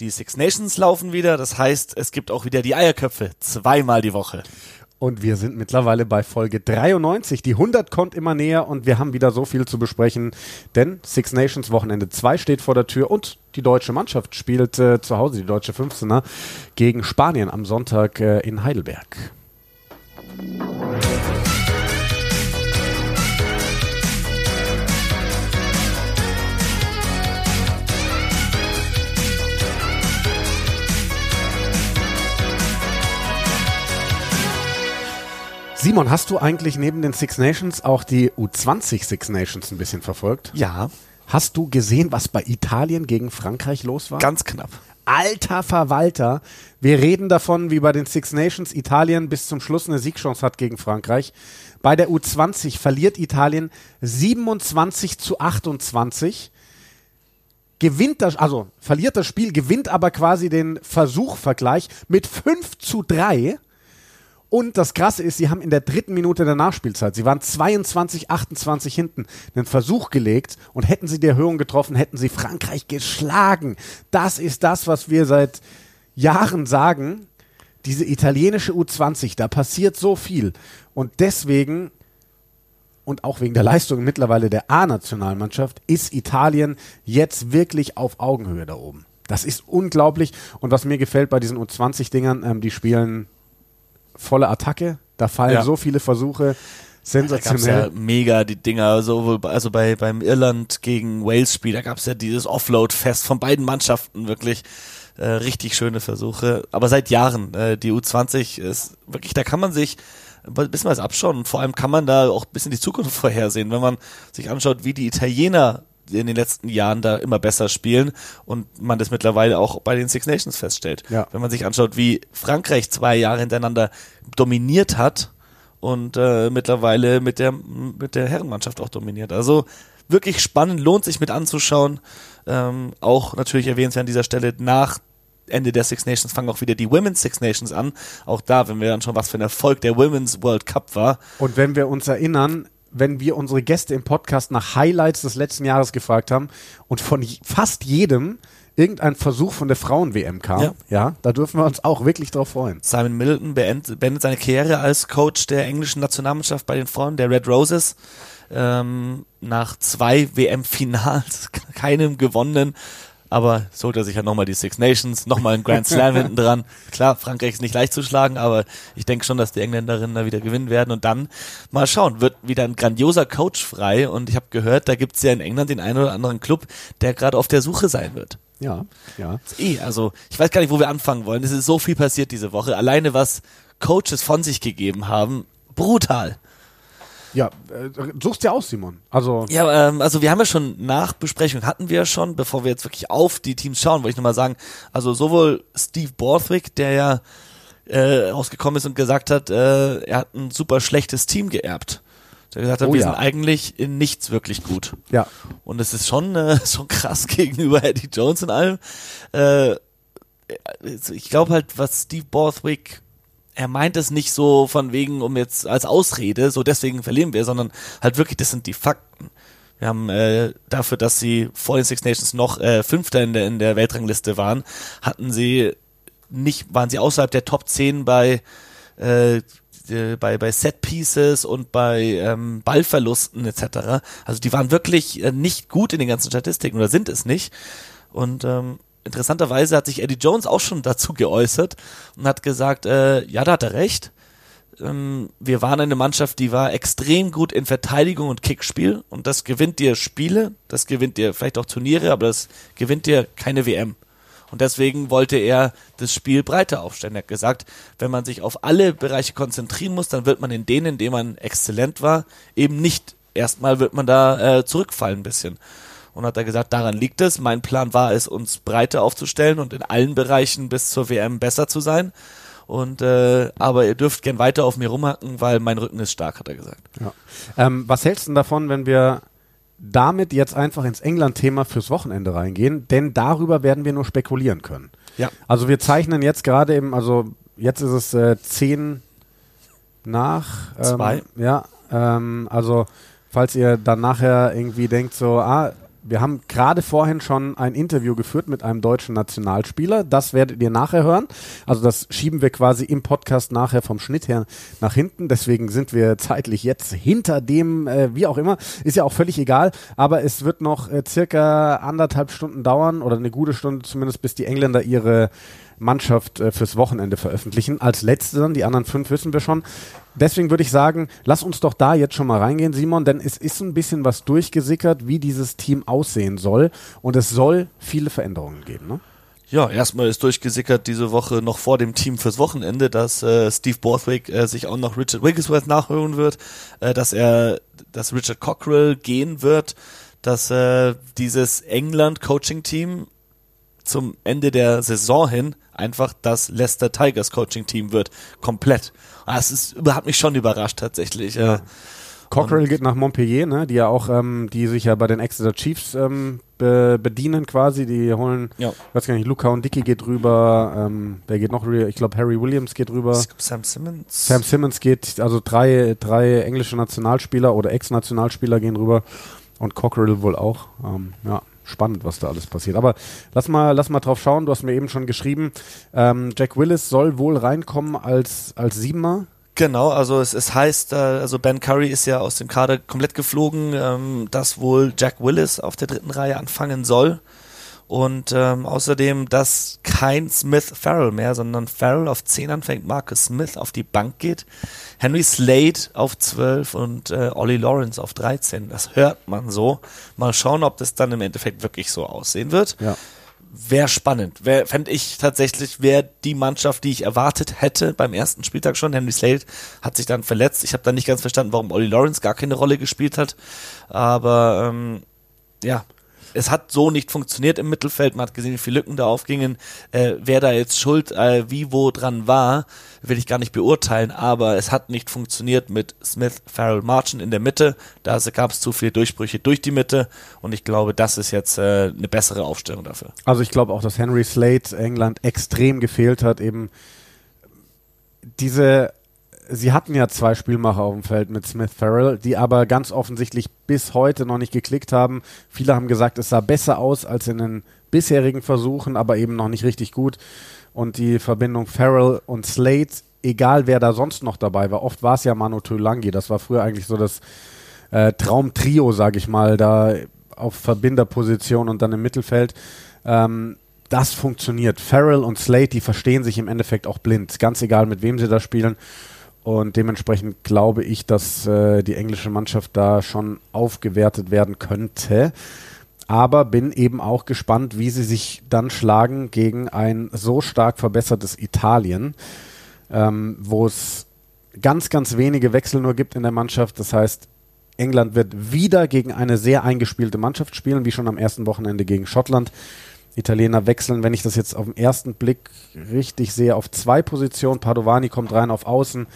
Die Six Nations laufen wieder, das heißt, es gibt auch wieder die Eierköpfe zweimal die Woche. Und wir sind mittlerweile bei Folge 93. Die 100 kommt immer näher und wir haben wieder so viel zu besprechen, denn Six Nations Wochenende 2 steht vor der Tür und die deutsche Mannschaft spielt äh, zu Hause, die deutsche 15er, gegen Spanien am Sonntag äh, in Heidelberg. Simon, hast du eigentlich neben den Six Nations auch die U20 Six Nations ein bisschen verfolgt? Ja. Hast du gesehen, was bei Italien gegen Frankreich los war? Ganz knapp. Alter Verwalter. Wir reden davon, wie bei den Six Nations Italien bis zum Schluss eine Siegchance hat gegen Frankreich. Bei der U20 verliert Italien 27 zu 28. Gewinnt das, also verliert das Spiel, gewinnt aber quasi den Versuchvergleich mit 5 zu 3. Und das Krasse ist, sie haben in der dritten Minute der Nachspielzeit, sie waren 22, 28 hinten, einen Versuch gelegt und hätten sie die Erhöhung getroffen, hätten sie Frankreich geschlagen. Das ist das, was wir seit Jahren sagen. Diese italienische U20, da passiert so viel. Und deswegen und auch wegen der Leistung mittlerweile der A-Nationalmannschaft ist Italien jetzt wirklich auf Augenhöhe da oben. Das ist unglaublich. Und was mir gefällt bei diesen U20-Dingern, ähm, die spielen volle Attacke. Da fallen Ja. so viele Versuche. Da Sensationell. ja mega die Dinger, sowohl bei- also bei beim Irland gegen Wales Spiel, da gab's ja dieses Offload-Fest von beiden Mannschaften wirklich äh, richtig schöne Versuche. Aber seit Jahren äh, die U20 ist wirklich, da kann man sich ein bisschen was abschauen und vor allem kann man da auch ein bisschen die Zukunft vorhersehen, wenn man sich anschaut, wie die Italiener in den letzten Jahren da immer besser spielen und man das mittlerweile auch bei den Six Nations feststellt. Ja. Wenn man sich anschaut, wie Frankreich zwei Jahre hintereinander dominiert hat und äh, mittlerweile mit der mit der Herrenmannschaft auch dominiert. Also wirklich spannend, lohnt sich mit anzuschauen. Ähm, auch natürlich erwähnenswert an dieser Stelle nach Ende der Six Nations fangen auch wieder die Women's Six Nations an. Auch da, wenn wir dann schon was für ein Erfolg der Women's World Cup war. Und wenn wir uns erinnern, wenn wir unsere Gäste im Podcast nach Highlights des letzten Jahres gefragt haben und von fast jedem irgendein Versuch von der Frauen-WM kam, ja. Ja. da dürfen wir uns auch wirklich drauf freuen. Simon Middleton beendet, beendet seine Karriere als Coach der englischen Nationalmannschaft bei den Frauen, der Red Roses. Ähm, nach zwei WM-Finals, keinem gewonnenen. Aber so holt er sich ja nochmal die Six Nations, nochmal ein Grand Slam hinten dran. Klar, Frankreich ist nicht leicht zu schlagen, aber ich denke schon, dass die Engländerinnen da wieder gewinnen werden. Und dann mal schauen, wird wieder ein grandioser Coach frei. Und ich habe gehört, da gibt's ja in England den einen oder anderen Club, der gerade auf der Suche sein wird. Ja, ja. Eh, also ich weiß gar nicht, wo wir anfangen wollen. Es ist so viel passiert diese Woche. Alleine was Coaches von sich gegeben haben, brutal. Ja, äh, suchst dir aus, Simon. Also, Ja, ähm, also wir haben ja schon Nachbesprechung hatten wir schon, bevor wir jetzt wirklich auf die Teams schauen, wollte ich nochmal sagen, also sowohl Steve Borthwick, der ja äh, rausgekommen ist und gesagt hat, äh, er hat ein super schlechtes Team geerbt. Der gesagt hat, Oh wir ja. sind eigentlich in nichts wirklich gut. ja. Und es ist schon, äh, schon krass gegenüber Eddie Jones und allem. Äh, ich glaube halt, was Steve Borthwick, er meint es nicht so von wegen, um jetzt als Ausrede, so deswegen verlieren wir, sondern halt wirklich, das sind die Fakten. Wir haben äh, dafür, dass sie vor den Six Nations noch äh, Fünfter in der, in der Weltrangliste waren, hatten sie nicht, waren sie außerhalb der Top 10 bei äh, bei, bei Set Pieces und bei ähm, Ballverlusten etc. Also die waren wirklich äh, nicht gut in den ganzen Statistiken oder sind es nicht. Und ähm, interessanterweise hat sich Eddie Jones auch schon dazu geäußert und hat gesagt, äh, ja, da hat er recht. Ähm, wir waren eine Mannschaft, die war extrem gut in Verteidigung und Kickspiel und das gewinnt dir Spiele, das gewinnt dir vielleicht auch Turniere, aber das gewinnt dir keine WM. Und deswegen wollte er das Spiel breiter aufstellen. Er hat gesagt, wenn man sich auf alle Bereiche konzentrieren muss, dann wird man in denen, in denen man exzellent war, eben nicht. Erstmal wird man da äh, zurückfallen ein bisschen. Und hat er gesagt, daran liegt es. Mein Plan war es, uns breiter aufzustellen und in allen Bereichen bis zur WM besser zu sein. Und äh, aber ihr dürft gern weiter auf mir rumhacken, weil mein Rücken ist stark, hat er gesagt. ja. Ähm, was hältst du denn davon, wenn wir damit jetzt einfach ins England-Thema fürs Wochenende reingehen? Denn darüber werden wir nur spekulieren können. Ja. Also wir zeichnen jetzt gerade eben, also jetzt ist es äh, 10 nach ähm, Zwei. Ja, ähm, also falls ihr dann nachher irgendwie denkt so, ah, wir haben gerade vorhin schon ein Interview geführt mit einem deutschen Nationalspieler. Das werdet ihr nachher hören. Also das schieben wir quasi im Podcast nachher vom Schnitt her nach hinten. Deswegen sind wir zeitlich jetzt hinter dem, äh, wie auch immer. Ist ja auch völlig egal. Aber es wird noch äh, circa anderthalb Stunden dauern oder eine gute Stunde zumindest, bis die Engländer ihre Mannschaft äh, fürs Wochenende veröffentlichen. Als letzte dann, die anderen fünf wissen wir schon. Deswegen würde ich sagen, lass uns doch da jetzt schon mal reingehen, Simon, denn es ist ein bisschen was durchgesickert, wie dieses Team aussehen soll. Und es soll viele Veränderungen geben, ne? Ja, erstmal ist durchgesickert diese Woche noch vor dem Team fürs Wochenende, dass äh, Steve Borthwick äh, sich auch noch Richard Wigglesworth nachhören wird, äh, dass er, dass Richard Cockrell gehen wird, dass äh, dieses England-Coaching-Team zum Ende der Saison hin einfach das Leicester Tigers Coaching Team wird. Komplett. Das ist, hat mich schon überrascht tatsächlich. Ja. Cockrell geht nach Montpellier, ne? Die ja auch, ähm, die sich ja bei den Exeter Chiefs ähm, be bedienen quasi. Die holen, ja. weiß gar nicht, Luca und Dicky geht rüber. Ähm, wer geht noch? Ich glaube Harry Williams geht rüber. Sam Simmons. Sam Simmons geht, also drei, drei englische Nationalspieler oder Ex-Nationalspieler gehen rüber und Cockrell wohl auch. Ähm, ja spannend, was da alles passiert. Aber lass mal, lass mal drauf schauen. Du hast mir eben schon geschrieben, ähm, Jack Willis soll wohl reinkommen als, als Siebener. Genau, also es, es heißt, äh, also Ben Curry ist ja aus dem Kader komplett geflogen, ähm, dass wohl Jack Willis auf der dritten Reihe anfangen soll. Und ähm, außerdem, dass kein Smith Farrell mehr, sondern Farrell auf 10 anfängt, Marcus Smith auf die Bank geht, Henry Slade auf 12 und äh, Ollie Lawrence auf 13. Das hört man so. Mal schauen, ob das dann im Endeffekt wirklich so aussehen wird. Ja. Wäre spannend. Wär, Fände ich tatsächlich, wäre die Mannschaft, die ich erwartet hätte beim ersten Spieltag schon. Henry Slade hat sich dann verletzt. Ich habe dann nicht ganz verstanden, warum Ollie Lawrence gar keine Rolle gespielt hat. Aber ähm, ja, es hat so nicht funktioniert im Mittelfeld. Man hat gesehen, wie viele Lücken da aufgingen. Äh, wer da jetzt schuld, äh, wie wo dran war, will ich gar nicht beurteilen, aber es hat nicht funktioniert mit Smith, Farrell, Marchen in der Mitte. Da gab es zu viele Durchbrüche durch die Mitte und ich glaube, das ist jetzt äh, eine bessere Aufstellung dafür. Also ich glaube auch, dass Henry Slate England extrem gefehlt hat, eben diese sie hatten ja zwei Spielmacher auf dem Feld mit Smith Farrell, die aber ganz offensichtlich bis heute noch nicht geklickt haben. Viele haben gesagt, es sah besser aus als in den bisherigen Versuchen, aber eben noch nicht richtig gut. Und die Verbindung Farrell und Slate, egal wer da sonst noch dabei war, oft war es ja Manu Tulangi, das war früher eigentlich so das äh, Traumtrio, sag ich mal, da auf Verbinderposition und dann im Mittelfeld. Ähm, das funktioniert. Farrell und Slate, die verstehen sich im Endeffekt auch blind. Ganz egal, mit wem sie da spielen. Und dementsprechend glaube ich, dass äh, die englische Mannschaft da schon aufgewertet werden könnte. Aber bin eben auch gespannt, wie sie sich dann schlagen gegen ein so stark verbessertes Italien, ähm, wo es ganz, ganz wenige Wechsel nur gibt in der Mannschaft. Das heißt, England wird wieder gegen eine sehr eingespielte Mannschaft spielen, wie schon am ersten Wochenende gegen Schottland. Italiener wechseln, wenn ich das jetzt auf den ersten Blick richtig sehe, auf zwei Positionen. Padovani kommt rein auf Außen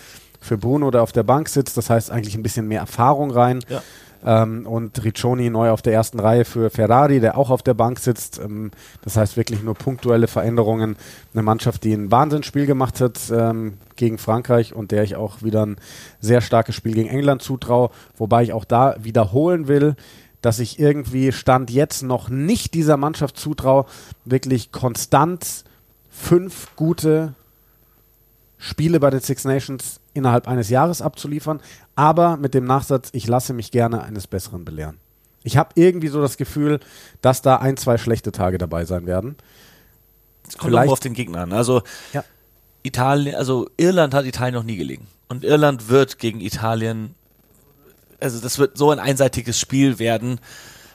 für Bruno, der auf der Bank sitzt. Das heißt eigentlich ein bisschen mehr Erfahrung rein. Ja. Ähm, und Riccioni neu auf der ersten Reihe für Ferrari, der auch auf der Bank sitzt. Ähm, das heißt wirklich nur punktuelle Veränderungen. Eine Mannschaft, die ein Wahnsinnsspiel gemacht hat ähm, gegen Frankreich und der ich auch wieder ein sehr starkes Spiel gegen England zutraue. Wobei ich auch da wiederholen will, dass ich irgendwie Stand jetzt noch nicht dieser Mannschaft zutraue, wirklich konstant fünf gute Spiele bei den Six Nations innerhalb eines Jahres abzuliefern, aber mit dem Nachsatz, ich lasse mich gerne eines Besseren belehren. Ich habe irgendwie so das Gefühl, dass da ein, zwei schlechte Tage dabei sein werden. Es kommt auch auf den Gegner an. Also ja. Italien, also Irland hat Italien noch nie gelegen. Und Irland wird gegen Italien also das wird so ein einseitiges Spiel werden.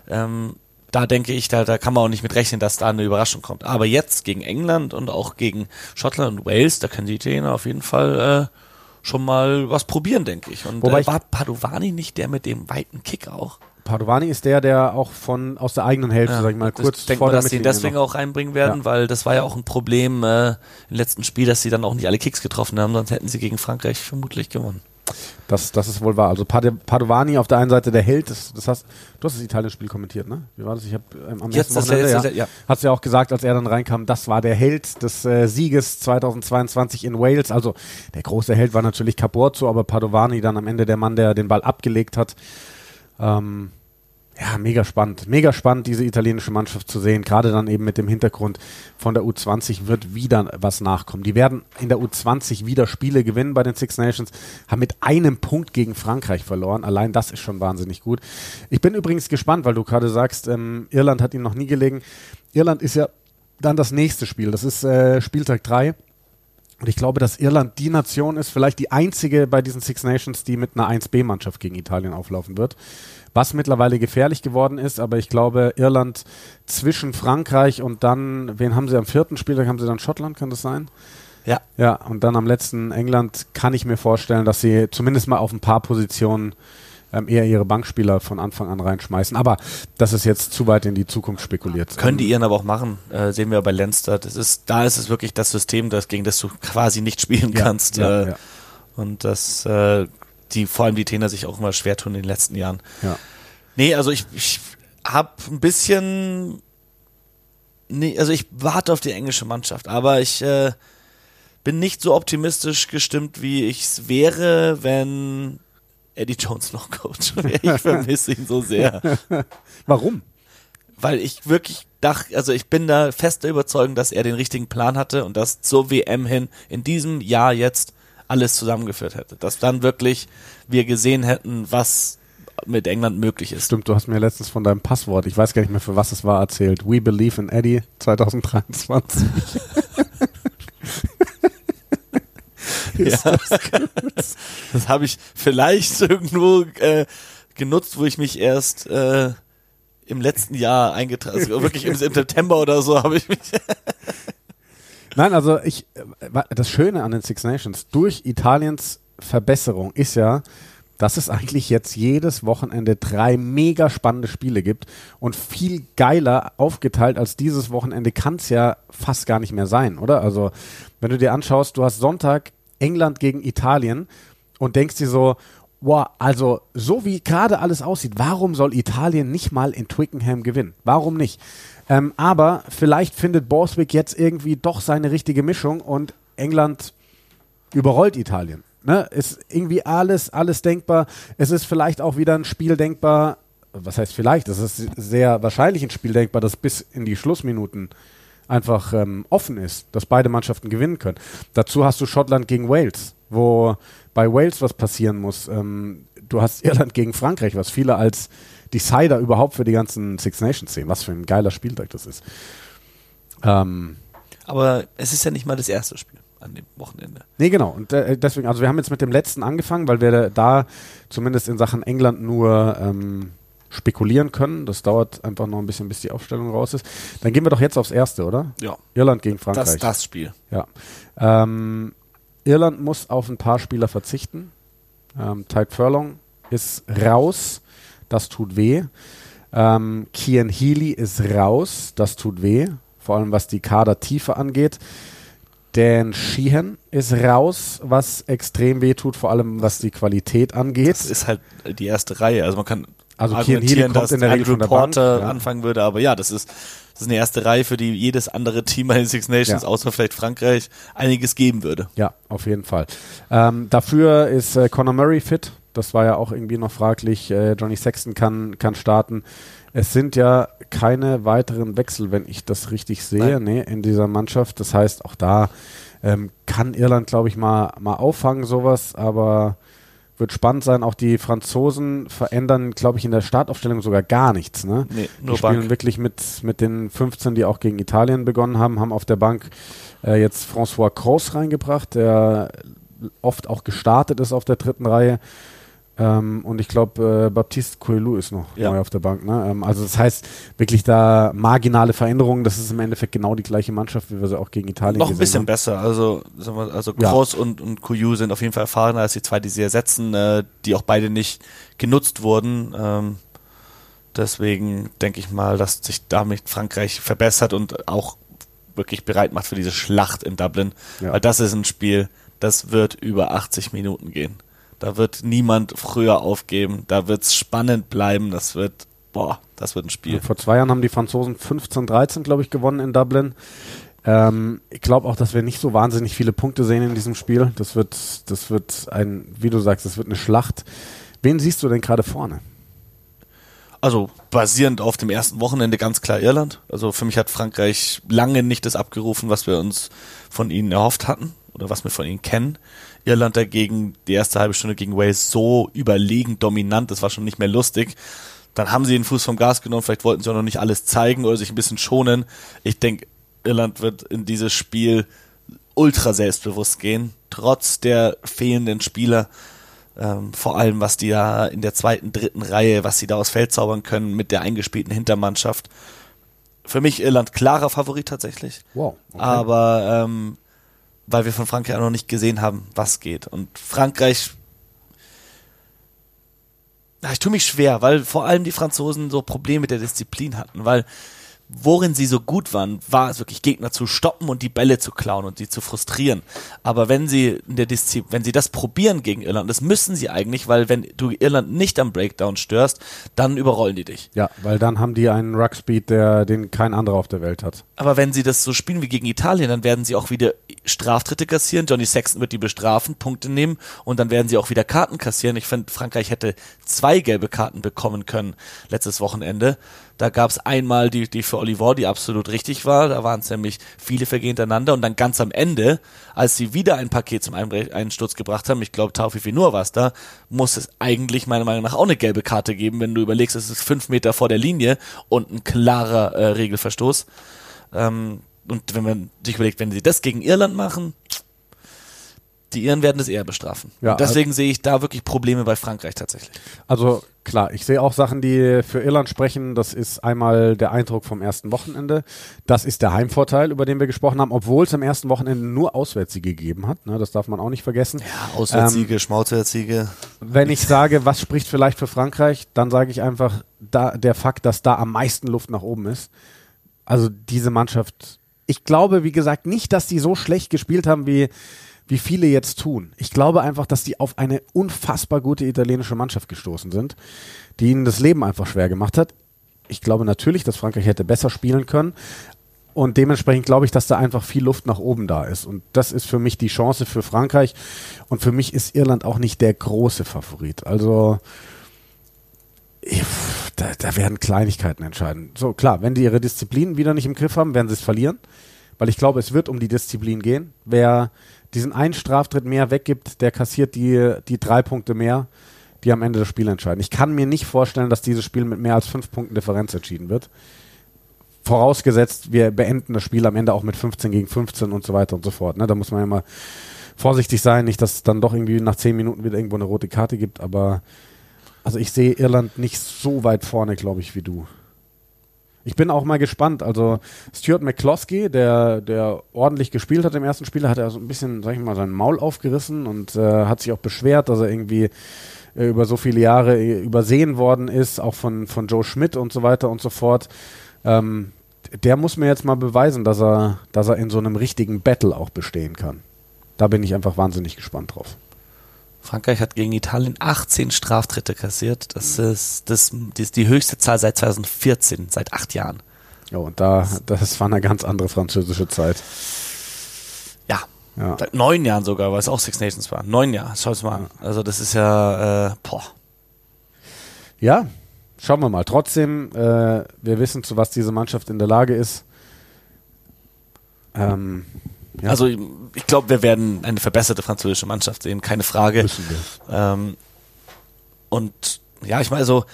Ähm, da denke ich, da, da kann man auch nicht mit rechnen, dass da eine Überraschung kommt. Aber jetzt gegen England und auch gegen Schottland und Wales, da können die Italiener auf jeden Fall äh, schon mal was probieren, denke ich. Und Wobei äh, war Padovani nicht der mit dem weiten Kick auch? Padovani ist der, der auch von aus der eigenen Hälfte, ja, sag ich mal, kurz denke mal, dass sie ihn deswegen auch reinbringen werden, ja. weil das war ja auch ein Problem äh, im letzten Spiel, dass sie dann auch nicht alle Kicks getroffen haben, sonst hätten sie gegen Frankreich vermutlich gewonnen. Das, das ist wohl wahr. Also Padovani auf der einen Seite der Held, das, das hast, du hast das italienische Spiel kommentiert, ne? Wie war das? Ich habe ähm, am Jetzt Wochenende, ja, ja. hast du ja auch gesagt, als er dann reinkam, das war der Held des äh, Sieges 2022 in Wales. Also der große Held war natürlich Caporzo, aber Padovani dann am Ende der Mann, der den Ball abgelegt hat. Ähm, Ja, mega spannend. Mega spannend, diese italienische Mannschaft zu sehen. Gerade dann eben mit dem Hintergrund von der U20 wird wieder was nachkommen. Die werden in der U20 wieder Spiele gewinnen bei den Six Nations, haben mit einem Punkt gegen Frankreich verloren. Allein das ist schon wahnsinnig gut. Ich bin übrigens gespannt, weil du gerade sagst, ähm, Irland hat ihnen noch nie gelegen. Irland ist ja dann das nächste Spiel. Das ist äh, Spieltag 3. Und ich glaube, dass Irland die Nation ist, vielleicht die einzige bei diesen Six Nations, die mit einer 1B-Mannschaft gegen Italien auflaufen wird was mittlerweile gefährlich geworden ist. Aber ich glaube, Irland zwischen Frankreich und dann, wen haben sie am vierten Spieltag? Haben sie dann Schottland, kann das sein? Ja. Ja, und dann am letzten England kann ich mir vorstellen, dass sie zumindest mal auf ein paar Positionen ähm, eher ihre Bankspieler von Anfang an reinschmeißen. Aber das ist jetzt zu weit in die Zukunft spekuliert. Können die ihren aber auch machen, äh, sehen wir bei Leinster. Das ist, da ist es wirklich das System, das, gegen das du quasi nicht spielen Ja, kannst. ja, äh, ja. Und das, äh, die, vor allem die Trainer sich auch immer schwer tun in den letzten Jahren. Ja. Nee, also ich, ich hab ein bisschen, nee, also ich warte auf die englische Mannschaft, aber ich äh, bin nicht so optimistisch gestimmt, wie ich es wäre, wenn Eddie Jones noch Coach wäre. Ich vermisse ihn so sehr. Warum? Weil ich wirklich dachte, also ich bin da fest der Überzeugung, dass er den richtigen Plan hatte und dass zur WM hin in diesem Jahr jetzt alles zusammengeführt hätte. Dass dann wirklich wir gesehen hätten, was mit England möglich ist. Stimmt, du hast mir letztens von deinem Passwort, ich weiß gar nicht mehr für was es war, erzählt. We Believe in Eddie 2023. Ist Ja. das gut? Das habe ich vielleicht irgendwo äh, genutzt, wo ich mich erst äh, im letzten Jahr eingetragen, also wirklich im September oder so habe ich mich. Nein, also ich, äh, das Schöne an den Six Nations durch Italiens Verbesserung ist ja, dass es eigentlich jetzt jedes Wochenende drei mega spannende Spiele gibt und viel geiler aufgeteilt als dieses Wochenende kann es ja fast gar nicht mehr sein, oder? Also wenn du dir anschaust, du hast Sonntag England gegen Italien und denkst dir so, wow, also so wie gerade alles aussieht, warum soll Italien nicht mal in Twickenham gewinnen? Warum nicht? Ähm, aber vielleicht findet Borswick jetzt irgendwie doch seine richtige Mischung und England überrollt Italien. Ne? Ist irgendwie alles, alles denkbar. Es ist vielleicht auch wieder ein Spiel denkbar. Was heißt vielleicht? Es ist sehr wahrscheinlich ein Spiel denkbar, das bis in die Schlussminuten einfach ähm, offen ist, dass beide Mannschaften gewinnen können. Dazu hast du Schottland gegen Wales, wo bei Wales was passieren muss. Ähm, du hast Irland gegen Frankreich, was viele als Decider überhaupt für die ganzen Six Nations sehen. Was für ein geiler Spieltag das ist. Ähm, Aber es ist ja nicht mal das erste Spiel an dem Wochenende. Nee, genau. Und äh, deswegen, also wir haben jetzt mit dem letzten angefangen, weil wir da zumindest in Sachen England nur ähm, spekulieren können. Das dauert einfach noch ein bisschen, bis die Aufstellung raus ist. Dann gehen wir doch jetzt aufs erste, oder? Ja. Irland gegen Frankreich. Das, das Spiel. Ja. Ähm, Irland muss auf ein paar Spieler verzichten. Ähm, Tide Furlong ist raus. Das tut weh. Ähm, Kian Healy ist raus. Das tut weh. Vor allem was die Kadertiefe angeht. Dan Sheehan ist raus, was extrem weh tut, vor allem was die Qualität angeht. Das ist halt die erste Reihe. Also man kann Also argumentieren, dass in der Regel Andrew von der Porter Bank, ja. anfangen würde, aber ja, das ist, das ist eine erste Reihe, für die jedes andere Team bei den Six Nations, Ja. außer vielleicht Frankreich, einiges geben würde. Ja, auf jeden Fall. Ähm, dafür ist äh, Conor Murray fit. Das war ja auch irgendwie noch fraglich. Äh, Johnny Sexton kann, kann starten. Es sind ja keine weiteren Wechsel, wenn ich das richtig sehe, Nein. nee, in dieser Mannschaft. Das heißt, auch da ähm, kann Irland, glaube ich, mal, mal auffangen, sowas, aber wird spannend sein. Auch die Franzosen verändern, glaube ich, in der Startaufstellung sogar gar nichts. Ne? Nee, Die nur spielen Bank. wirklich mit, mit den 15, die auch gegen Italien begonnen haben, haben auf der Bank äh, jetzt François Kroos reingebracht, der oft auch gestartet ist auf der dritten Reihe. Ähm, und ich glaube, äh, Baptiste Coelho ist noch Ja. neu auf der Bank. Ne? Ähm, also das heißt, wirklich da marginale Veränderungen. Das ist im Endeffekt genau die gleiche Mannschaft, wie wir sie auch gegen Italien Noch ein gesehen bisschen haben. besser. Also, wir, also Ja. Kroos und, und Kuyu sind auf jeden Fall erfahrener als die zwei, die sie ersetzen, äh, die auch beide nicht genutzt wurden. Ähm, deswegen denke ich mal, dass sich damit Frankreich verbessert und auch wirklich bereit macht für diese Schlacht in Dublin. Ja. Weil das ist ein Spiel, das wird über 80 Minuten gehen. Da wird niemand früher aufgeben. Da wird es spannend bleiben. Das wird, boah, das wird ein Spiel. Vor zwei Jahren haben die Franzosen 15-13, glaube ich, gewonnen in Dublin. Ähm, ich glaube auch, dass wir nicht so wahnsinnig viele Punkte sehen in diesem Spiel. Das wird, das wird ein, wie du sagst, das wird eine Schlacht. Wen siehst du denn gerade vorne? Also basierend auf dem ersten Wochenende ganz klar Irland. Also für mich hat Frankreich lange nicht das abgerufen, was wir uns von ihnen erhofft hatten oder was wir von ihnen kennen. Irland dagegen die erste halbe Stunde gegen Wales so überlegen dominant, das war schon nicht mehr lustig. Dann haben sie den Fuß vom Gas genommen, vielleicht wollten sie auch noch nicht alles zeigen oder sich ein bisschen schonen. Ich denke, Irland wird in dieses Spiel ultra selbstbewusst gehen, trotz der fehlenden Spieler. Ähm, vor allem, was die da in der zweiten, dritten Reihe, was sie da aus Feld zaubern können mit der eingespielten Hintermannschaft. Für mich Irland klarer Favorit tatsächlich. Wow. Okay. Aber ähm, weil wir von Frankreich auch noch nicht gesehen haben, was geht. Und Frankreich ich tue mich schwer, weil vor allem die Franzosen so Probleme mit der Disziplin hatten, weil worin sie so gut waren, war es wirklich Gegner zu stoppen und die Bälle zu klauen und sie zu frustrieren. Aber wenn sie in der Disziplin, wenn sie das probieren gegen Irland, das müssen sie eigentlich, weil wenn du Irland nicht am Breakdown störst, dann überrollen die dich. Ja, weil dann haben die einen Ruckspeed, der den kein anderer auf der Welt hat. Aber wenn sie das so spielen wie gegen Italien, dann werden sie auch wieder Straftritte kassieren. Johnny Sexton wird die bestrafen, Punkte nehmen und dann werden sie auch wieder Karten kassieren. Ich finde, Frankreich hätte zwei gelbe Karten bekommen können letztes Wochenende. Da gab es einmal die, die für Oliver, die absolut richtig war. Da waren es nämlich viele Vergehen hintereinander. Und dann ganz am Ende, als sie wieder ein Paket zum Einsturz gebracht haben, ich glaube, Taufi nur war es da, muss es eigentlich meiner Meinung nach auch eine gelbe Karte geben, wenn du überlegst, es ist fünf Meter vor der Linie und ein klarer äh, Regelverstoß. Ähm, und wenn man sich überlegt, wenn sie das gegen Irland machen, die Iren werden es eher bestrafen. Ja, deswegen also, sehe ich da wirklich Probleme bei Frankreich tatsächlich. Also klar, ich sehe auch Sachen, die für Irland sprechen. Das ist einmal der Eindruck vom ersten Wochenende. Das ist der Heimvorteil, über den wir gesprochen haben, obwohl es am ersten Wochenende nur Auswärtssiege gegeben hat. Ne, das darf man auch nicht vergessen. Ja, Auswärtssiege, ähm, Schmauswärtssiege. Wenn ich sage, was spricht vielleicht für Frankreich, dann sage ich einfach da, der Fakt, dass da am meisten Luft nach oben ist. Also diese Mannschaft, ich glaube, wie gesagt, nicht, dass die so schlecht gespielt haben, wie wie viele jetzt tun. Ich glaube einfach, dass die auf eine unfassbar gute italienische Mannschaft gestoßen sind, die ihnen das Leben einfach schwer gemacht hat. Ich glaube natürlich, dass Frankreich hätte besser spielen können. Und dementsprechend glaube ich, dass da einfach viel Luft nach oben da ist. Und das ist für mich die Chance für Frankreich. Und für mich ist Irland auch nicht der große Favorit. Also, da, da werden Kleinigkeiten entscheiden. So, klar, wenn die ihre Disziplin wieder nicht im Griff haben, werden sie es verlieren. Weil ich glaube, es wird um die Disziplin gehen. Wer diesen einen Straftritt mehr weggibt, der kassiert die, die drei Punkte mehr, die am Ende das Spiel entscheiden. Ich kann mir nicht vorstellen, dass dieses Spiel mit mehr als fünf Punkten Differenz entschieden wird. Vorausgesetzt, wir beenden das Spiel am Ende auch mit 15 gegen 15 und so weiter und so fort. Ne? Da muss man ja mal vorsichtig sein, nicht, dass es dann doch irgendwie nach zehn Minuten wieder irgendwo eine rote Karte gibt, aber also ich sehe Irland nicht so weit vorne, glaube ich, wie du. Ich bin auch mal gespannt. Also Stuart McCloskey, der, der ordentlich gespielt hat im ersten Spiel, hat er so ein bisschen, sag ich mal, sein Maul aufgerissen und äh, hat sich auch beschwert, dass er irgendwie äh, über so viele Jahre äh, übersehen worden ist, auch von, von Joe Schmidt und so weiter und so fort. Ähm, der muss mir jetzt mal beweisen, dass er, dass er in so einem richtigen Battle auch bestehen kann. Da bin ich einfach wahnsinnig gespannt drauf. Frankreich hat gegen Italien 18 Straftritte kassiert. Das ist, das, das ist die höchste Zahl seit 2014, seit acht Jahren. Ja, und da, das war eine ganz andere französische Zeit. Ja. ja. Seit neun Jahren sogar, weil es auch Six Nations war. Neun Jahre, schau es mal an. Also das ist ja, äh, boah. Ja, schauen wir mal. Trotzdem, äh, wir wissen, zu was diese Mannschaft in der Lage ist. Ähm, ja. Also ich glaube, wir werden eine verbesserte französische Mannschaft sehen, keine Frage. Ähm, und ja, ich meine, so,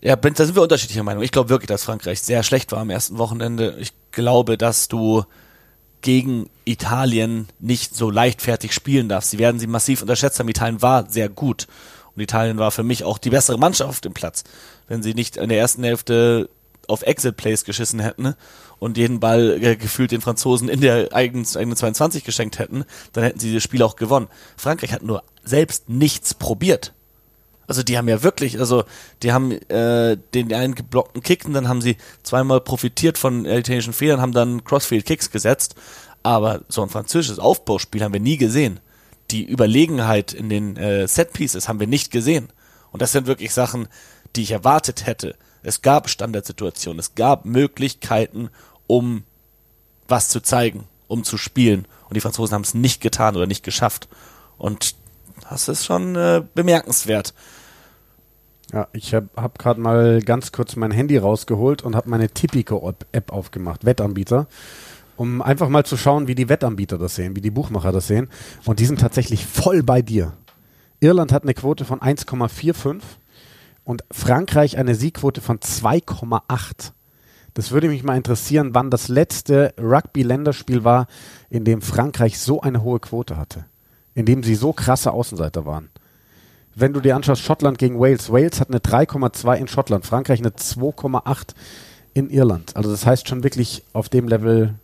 ja, da sind wir unterschiedlicher Meinung. Ich glaube wirklich, dass Frankreich sehr schlecht war am ersten Wochenende. Ich glaube, dass du gegen Italien nicht so leichtfertig spielen darfst. Sie werden sie massiv unterschätzt haben. Italien war sehr gut. Und Italien war für mich auch die bessere Mannschaft auf dem Platz. Wenn sie nicht in der ersten Hälfte auf Exit-Plays geschissen hätten und jeden Ball äh, gefühlt den Franzosen in der eigenen, eigenen 22 geschenkt hätten, dann hätten sie das Spiel auch gewonnen. Frankreich hat nur selbst nichts probiert. Also die haben ja wirklich, also die haben äh, den einen geblockten Kick und dann haben sie zweimal profitiert von italienischen Fehlern, haben dann Crossfield Kicks gesetzt, aber so ein französisches Aufbauspiel haben wir nie gesehen. Die Überlegenheit in den äh, Set Pieces haben wir nicht gesehen. Und das sind wirklich Sachen, die ich erwartet hätte. Es gab Standardsituationen, es gab Möglichkeiten, um was zu zeigen, um zu spielen. Und die Franzosen haben es nicht getan oder nicht geschafft. Und das ist schon äh, bemerkenswert. Ja, ich habe hab gerade mal ganz kurz mein Handy rausgeholt und habe meine Tipico-App aufgemacht, Wettanbieter, um einfach mal zu schauen, wie die Wettanbieter das sehen, wie die Buchmacher das sehen. Und die sind tatsächlich voll bei dir. Irland hat eine Quote von 1,45 und Frankreich eine Siegquote von 2,8. Das würde mich mal interessieren, wann das letzte Rugby-Länderspiel war, in dem Frankreich so eine hohe Quote hatte. In dem sie so krasse Außenseiter waren. Wenn du dir anschaust, Schottland gegen Wales. Wales hat eine 3,2 in Schottland, Frankreich eine 2,8 in Irland. Also das heißt schon wirklich auf dem Level,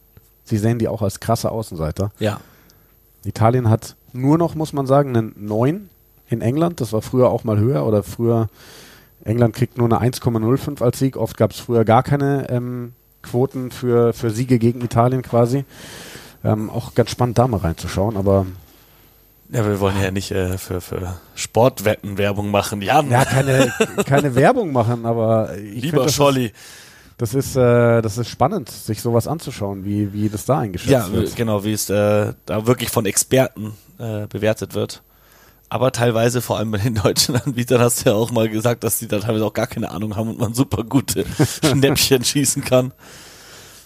sie sehen die auch als krasse Außenseiter. Ja. Italien hat nur noch, muss man sagen, einen 9 in England. Das war früher auch mal höher oder früher England kriegt nur eine 1,05 als Sieg. Oft gab es früher gar keine ähm, Quoten für, für Siege gegen Italien quasi. Ähm, auch ganz spannend, da mal reinzuschauen, aber. Ja, wir wollen ja nicht äh, für, für Sportwetten Werbung machen. Ja, ja keine, keine Werbung machen, aber ich lieber find, Scholli. Das ist, äh, das ist spannend, sich sowas anzuschauen, wie, wie das da eingeschätzt ja, wird. genau, wie es äh, da wirklich von Experten äh, bewertet wird. Aber teilweise, vor allem bei den deutschen Anbietern, hast du ja auch mal gesagt, dass die da teilweise auch gar keine Ahnung haben und man super gute Schnäppchen schießen kann.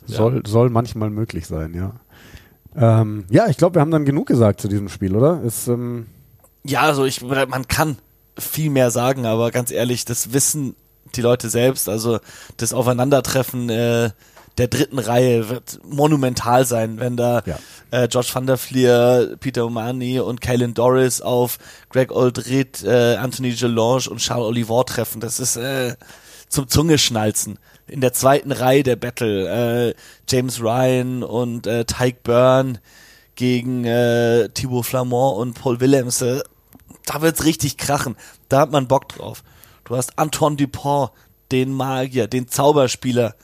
Soll, soll manchmal möglich sein, ja. Ähm, ja, ich glaube, wir haben dann genug gesagt zu diesem Spiel, oder? Ist, ähm Ja, also ich, man kann viel mehr sagen, aber ganz ehrlich, das wissen die Leute selbst. Also das Aufeinandertreffen äh, der dritten Reihe wird monumental sein, wenn da Ja. äh, George van der Fleer, Peter Omani und Kalen Doris auf Greg Oldrit, äh, Anthony Gelange und Charles Olivor treffen. Das ist äh, zum Zungeschnalzen. In der zweiten Reihe der Battle äh, James Ryan und äh, Tyke Byrne gegen äh, Thibaut Flamand und Paul Willems. Äh, da wird's richtig krachen. Da hat man Bock drauf. Du hast Antoine Dupont, den Magier, den Zauberspieler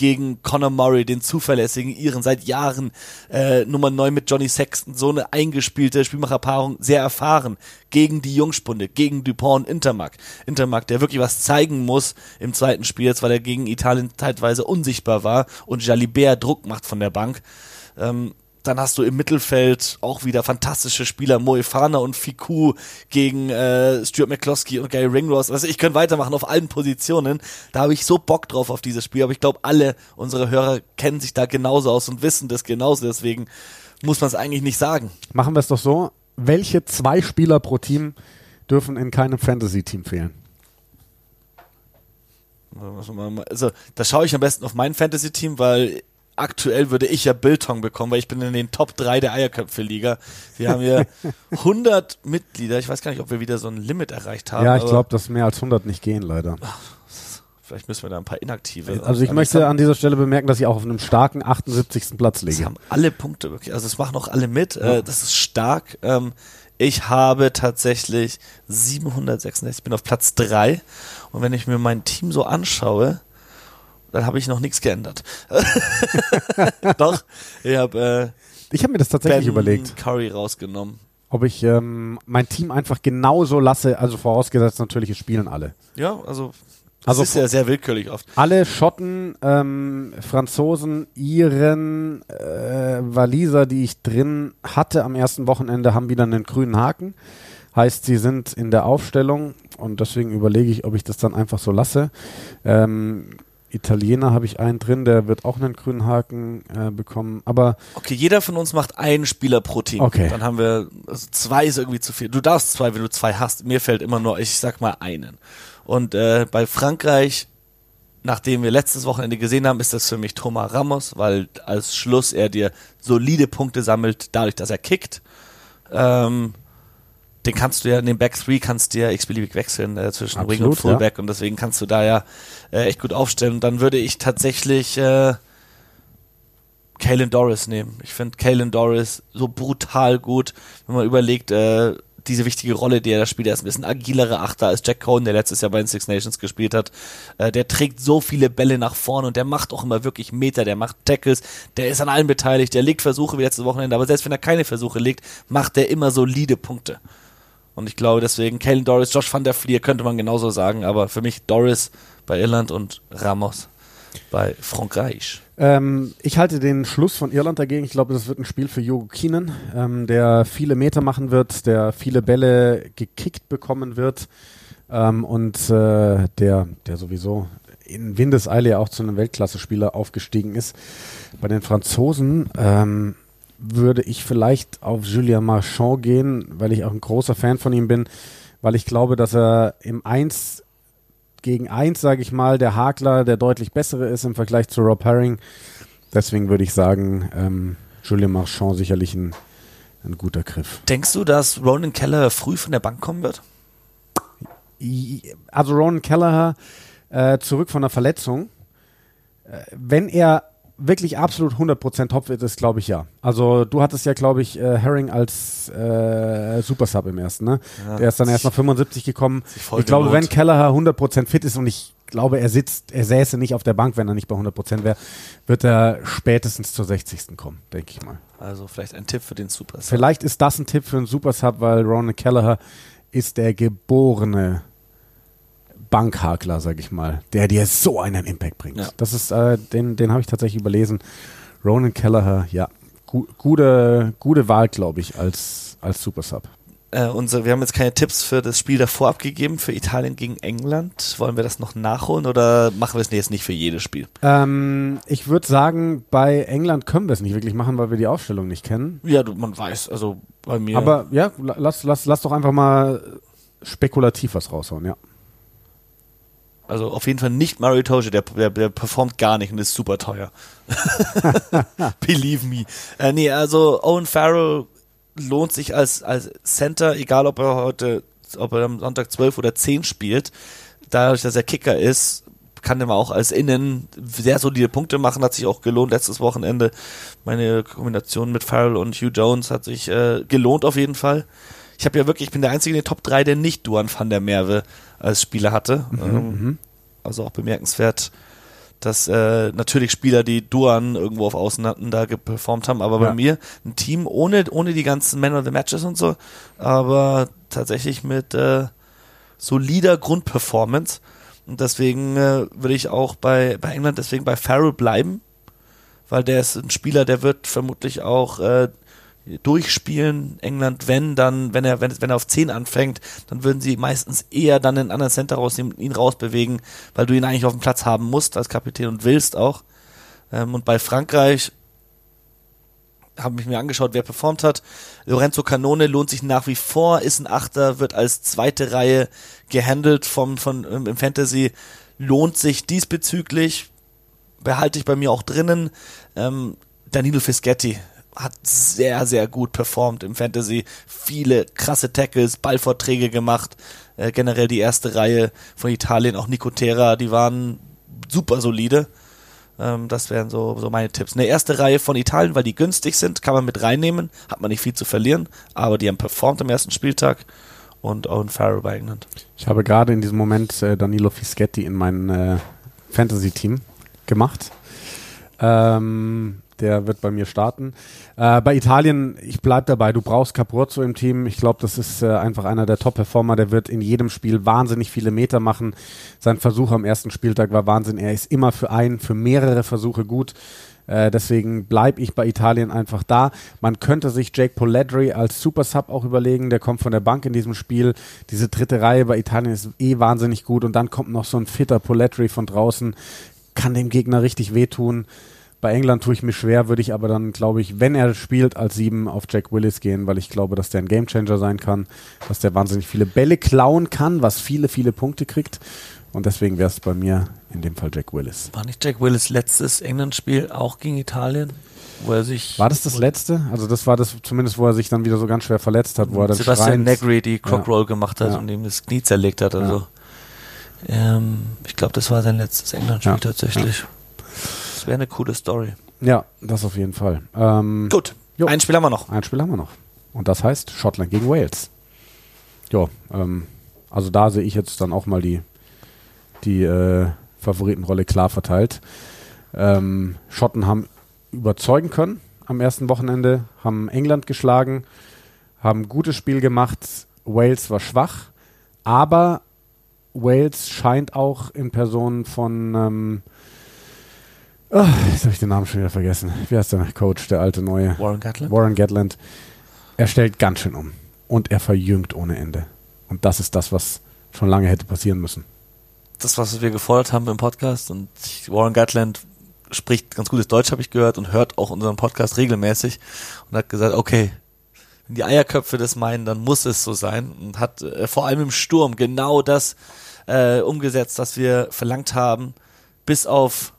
gegen Conor Murray, den zuverlässigen Iren, seit Jahren äh, Nummer 9 mit Johnny Sexton, so eine eingespielte Spielmacherpaarung, sehr erfahren, gegen die Jungspunde, gegen Dupont und Intermark. Intermark, der wirklich was zeigen muss im zweiten Spiel, jetzt weil er gegen Italien teilweise unsichtbar war und Jalibert Druck macht von der Bank. Ähm, dann hast du im Mittelfeld auch wieder fantastische Spieler, Moefana und Fiku gegen äh, Stuart McCloskey und Gary Ringrose. Also ich könnte weitermachen auf allen Positionen. Da habe ich so Bock drauf auf dieses Spiel. Aber ich glaube, alle unsere Hörer kennen sich da genauso aus und wissen das genauso. Deswegen muss man es eigentlich nicht sagen. Machen wir es doch so. Welche zwei Spieler pro Team dürfen in keinem Fantasy-Team fehlen? Also da schaue ich am besten auf mein Fantasy-Team, weil aktuell würde ich ja Biltong bekommen, weil ich bin in den Top 3 der Eierköpfe-Liga. Wir haben hier 100 Mitglieder. Ich weiß gar nicht, ob wir wieder so ein Limit erreicht haben. ja, ich glaube, dass mehr als 100 nicht gehen, leider. Vielleicht müssen wir da ein paar Inaktive. Also ich Aber möchte an dieser Stelle bemerken, dass ich auch auf einem starken 78. Platz Sie liege. haben alle Punkte wirklich. Also es machen auch alle mit. Äh, das ist stark. Ähm, ich habe tatsächlich 766, ich bin auf Platz 3. Und wenn ich mir mein Team so anschaue, dann habe ich noch nichts geändert. Doch, ich habe Ich habe mir das äh, tatsächlich Ben überlegt, Curry rausgenommen. ob ich ähm, mein Team einfach genauso lasse, also vorausgesetzt natürlich, es spielen alle. Ja, also Also das ist ja sehr willkürlich oft. Alle Schotten, ähm, Franzosen, Iren, äh, Waliser, die ich drin hatte am ersten Wochenende, haben wieder einen grünen Haken. Heißt, sie sind in der Aufstellung und deswegen überlege ich, ob ich das dann einfach so lasse. Ähm, Italiener habe ich einen drin, der wird auch einen grünen Haken äh, bekommen. Aber Okay, jeder von uns macht einen Spieler pro Team. Okay. Dann haben wir, also zwei ist irgendwie zu viel. Du darfst zwei, wenn du zwei hast. Mir fällt immer nur, ich sag mal einen. Und äh, bei Frankreich, nachdem wir letztes Wochenende gesehen haben, ist das für mich Thomas Ramos, weil als Schluss er dir solide Punkte sammelt, dadurch, dass er kickt. Ähm, den kannst du ja in den Back Three kannst du ja x-beliebig wechseln äh, zwischen Wing und Absolut, Fullback und deswegen kannst du da ja äh, echt gut aufstellen. Dann würde ich tatsächlich äh, Kalen Doris nehmen. Ich finde Kalen Doris so brutal gut, wenn man überlegt, äh, diese wichtige Rolle, die er da spielt. Er ist ein bisschen agilere Achter als Jack Cohen, der letztes Jahr bei den Six Nations gespielt hat. Äh, der trägt so viele Bälle nach vorne und der macht auch immer wirklich Meter, der macht Tackles, der ist an allem beteiligt, der legt Versuche wie letztes Wochenende, aber selbst wenn er keine Versuche legt, macht er immer solide Punkte. Und ich glaube deswegen, Kalen Doris, Josh van der Fleer könnte man genauso sagen, aber für mich Doris bei Irland und Ramos bei Frankreich. Ähm, ich halte den Schluss von Irland dagegen. Ich glaube, das wird ein Spiel für Jogo Keenan, ähm, der viele Meter machen wird, der viele Bälle gekickt bekommen wird. Ähm, und äh, der, der sowieso in Windeseile ja auch zu einem Weltklasse-Spieler aufgestiegen ist. Bei den Franzosen ähm, würde ich vielleicht auf Julien Marchand gehen, weil ich auch ein großer Fan von ihm bin, weil ich glaube, dass er im 1 gegen 1, sage ich mal, der Hakler der deutlich bessere ist im Vergleich zu Rob Herring. Deswegen würde ich sagen, ähm, Julien Marchand sicherlich ein, ein guter Griff. Denkst du, dass Ronan Keller früh von der Bank kommen wird? Also Ronan Kelleher äh, zurück von der Verletzung. Äh, wenn er wirklich absolut 100% top ist, glaube ich ja. Also du hattest ja, glaube ich, äh, Herring als äh, Supersub im ersten, ne? Ja, Der ist dann erst nach 75 gekommen. Ich glaube, wenn Kelleher 100% fit ist und ich glaube, er sitzt, er säße nicht auf der Bank, wenn er nicht bei 100% wäre, wird er spätestens zur 60. kommen, denke ich mal. Also vielleicht ein Tipp für den Supersub. Vielleicht ist das ein Tipp für einen Supersub, weil Ronan Kelleher ist der geborene Bankhakler, sag ich mal, der dir so einen Impact bringt. Ja. Das ist, äh, den, den habe ich tatsächlich überlesen. Ronan Kelleher, ja, gu gute, gute Wahl, glaube ich, als, als Supersub. Äh, unser, wir haben jetzt keine Tipps für das Spiel davor abgegeben, für Italien gegen England. Wollen wir das noch nachholen oder machen wir es jetzt nicht für jedes Spiel? Ähm, ich würde sagen, bei England können wir es nicht wirklich machen, weil wir die Aufstellung nicht kennen. Ja, du, man weiß, also bei mir. Aber ja, lass, lass, lass doch einfach mal spekulativ was raushauen, ja. Also auf jeden Fall nicht Mario Toge, der, der, der performt gar nicht und ist super teuer. Believe me. Äh, nee, also Owen Farrell lohnt sich als, als Center, egal ob er heute, ob er am Sonntag 12 oder 10 spielt. Dadurch, dass er Kicker ist, kann er auch als Innen sehr solide Punkte machen, hat sich auch gelohnt letztes Wochenende. Meine Kombination mit Farrell und Hugh Jones hat sich äh, gelohnt auf jeden Fall. Ich habe ja wirklich, ich bin der Einzige in den Top 3, der nicht Duan van der Merwe als Spieler hatte. Mhm, ähm, mhm. also auch bemerkenswert, dass äh, natürlich Spieler, die Duan irgendwo auf Außen hatten, da geperformt haben, aber ja. bei mir ein Team ohne, ohne die ganzen Man of the Matches und so, aber tatsächlich mit äh, solider Grundperformance. Und deswegen äh, würde ich auch bei, bei England deswegen bei Farrell bleiben, weil der ist ein Spieler, der wird vermutlich auch äh, durchspielen. England, wenn dann, wenn er, wenn, wenn er auf 10 anfängt, dann würden sie meistens eher dann einen anderen Center rausnehmen, ihn rausbewegen, weil du ihn eigentlich auf dem Platz haben musst als Kapitän und willst auch. Ähm, und bei Frankreich habe ich mir angeschaut, wer performt hat. Lorenzo Canone lohnt sich nach wie vor, ist ein Achter, wird als zweite Reihe gehandelt vom, von, im Fantasy, lohnt sich diesbezüglich, behalte ich bei mir auch drinnen. Ähm, Danilo Fischetti hat sehr, sehr gut performt im Fantasy. Viele krasse Tackles, Ballvorträge gemacht. Äh, generell die erste Reihe von Italien, auch Nicotera, die waren super solide. Ähm, das wären so, so meine Tipps. Eine erste Reihe von Italien, weil die günstig sind, kann man mit reinnehmen, hat man nicht viel zu verlieren, aber die haben performt am ersten Spieltag und Owen Farrell bei England. Ich habe gerade in diesem Moment äh, Danilo Fischetti in mein äh, Fantasy-Team gemacht. Ähm, der wird bei mir starten. Äh, bei Italien, ich bleibe dabei, du brauchst Capurzo im Team. Ich glaube, das ist äh, einfach einer der Top-Performer. Der wird in jedem Spiel wahnsinnig viele Meter machen. Sein Versuch am ersten Spieltag war Wahnsinn. Er ist immer für einen, für mehrere Versuche gut. Äh, deswegen bleibe ich bei Italien einfach da. Man könnte sich Jake Poledri als Super Sub auch überlegen. Der kommt von der Bank in diesem Spiel. Diese dritte Reihe bei Italien ist eh wahnsinnig gut. Und dann kommt noch so ein fitter Poledri von draußen. Kann dem Gegner richtig wehtun. Bei England tue ich mir schwer, würde ich aber dann, glaube ich, wenn er spielt, als sieben auf Jack Willis gehen, weil ich glaube, dass der ein Gamechanger sein kann, dass der wahnsinnig viele Bälle klauen kann, was viele, viele Punkte kriegt. Und deswegen wäre es bei mir in dem Fall Jack Willis. War nicht Jack Willis letztes England-Spiel auch gegen Italien? Wo er sich war das das letzte? Also das war das zumindest, wo er sich dann wieder so ganz schwer verletzt hat, wo er dann Sebastian Negri die Crockroll ja. gemacht hat ja. und ihm das Knie zerlegt hat. Also ja. ähm, ich glaube, das war sein letztes England-Spiel tatsächlich. Das wäre eine coole Story. Ja, das auf jeden Fall. Ähm, Gut, jo. ein Spiel haben wir noch. Ein Spiel haben wir noch. Und das heißt Schottland gegen Wales. Ja, ähm, also da sehe ich jetzt dann auch mal die, die äh, Favoritenrolle klar verteilt. Ähm, Schotten haben überzeugen können am ersten Wochenende, haben England geschlagen, haben ein gutes Spiel gemacht. Wales war schwach, aber Wales scheint auch in Person von ähm, Oh, jetzt habe ich den Namen schon wieder vergessen. Wie heißt der Coach, der alte neue? Warren Gatland. Warren Gatland. Er stellt ganz schön um. Und er verjüngt ohne Ende. Und das ist das, was, schon lange hätte passieren müssen. Das, was wir gefordert haben im Podcast und Warren Gatland spricht ganz gutes Deutsch, habe ich gehört, und hört auch unseren Podcast regelmäßig und hat gesagt, okay, wenn die Eierköpfe das meinen, dann muss es so sein und hat äh, vor allem im Sturm genau das äh, umgesetzt, was wir verlangt haben, bis auf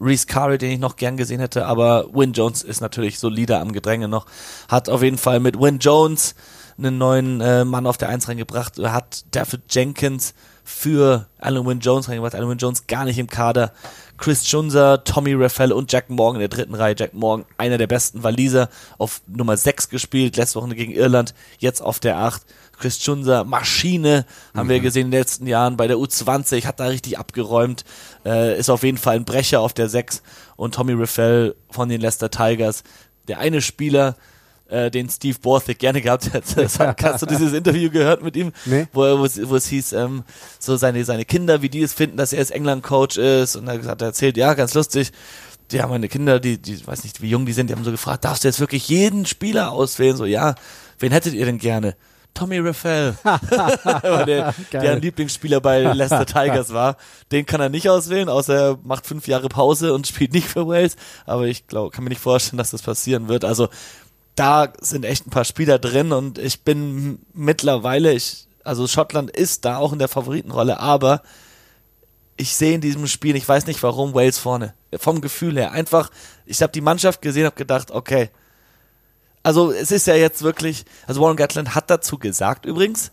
Reese Curry, den ich noch gern gesehen hätte, aber Win Jones ist natürlich solider am Gedränge noch. Hat auf jeden Fall mit Win Jones einen neuen äh, Mann auf der Eins reingebracht. Hat David Jenkins für Alan Win Jones reingebracht. Alan Win Jones gar nicht im Kader. Chris Junzer, Tommy Raffel und Jack Morgan in der dritten Reihe. Jack Morgan, einer der besten Waliser, auf Nummer 6 gespielt, letzte Woche gegen Irland, jetzt auf der 8. Chris Maschine, haben mhm. wir gesehen in den letzten Jahren bei der U20, hat da richtig abgeräumt, äh, ist auf jeden Fall ein Brecher auf der 6 und Tommy Raffel von den Leicester Tigers, der eine Spieler, äh, den Steve Borthwick gerne gehabt hätte. Hast du dieses Interview gehört mit ihm, nee. wo, wo, wo es hieß, ähm, so seine, seine Kinder, wie die es finden, dass er als England-Coach ist und er hat erzählt, ja, ganz lustig, die haben meine Kinder, die, die weiß nicht, wie jung die sind, die haben so gefragt, darfst du jetzt wirklich jeden Spieler auswählen? So, ja, wen hättet ihr denn gerne? Tommy Raffel, der, der ein Lieblingsspieler bei Leicester Tigers war. Den kann er nicht auswählen, außer er macht fünf Jahre Pause und spielt nicht für Wales. Aber ich glaube, kann mir nicht vorstellen, dass das passieren wird. Also da sind echt ein paar Spieler drin und ich bin mittlerweile, ich, also Schottland ist da auch in der Favoritenrolle, aber ich sehe in diesem Spiel, ich weiß nicht warum, Wales vorne. Vom Gefühl her. Einfach, ich habe die Mannschaft gesehen, habe gedacht, okay. Also es ist ja jetzt wirklich, also Warren Gatland hat dazu gesagt übrigens,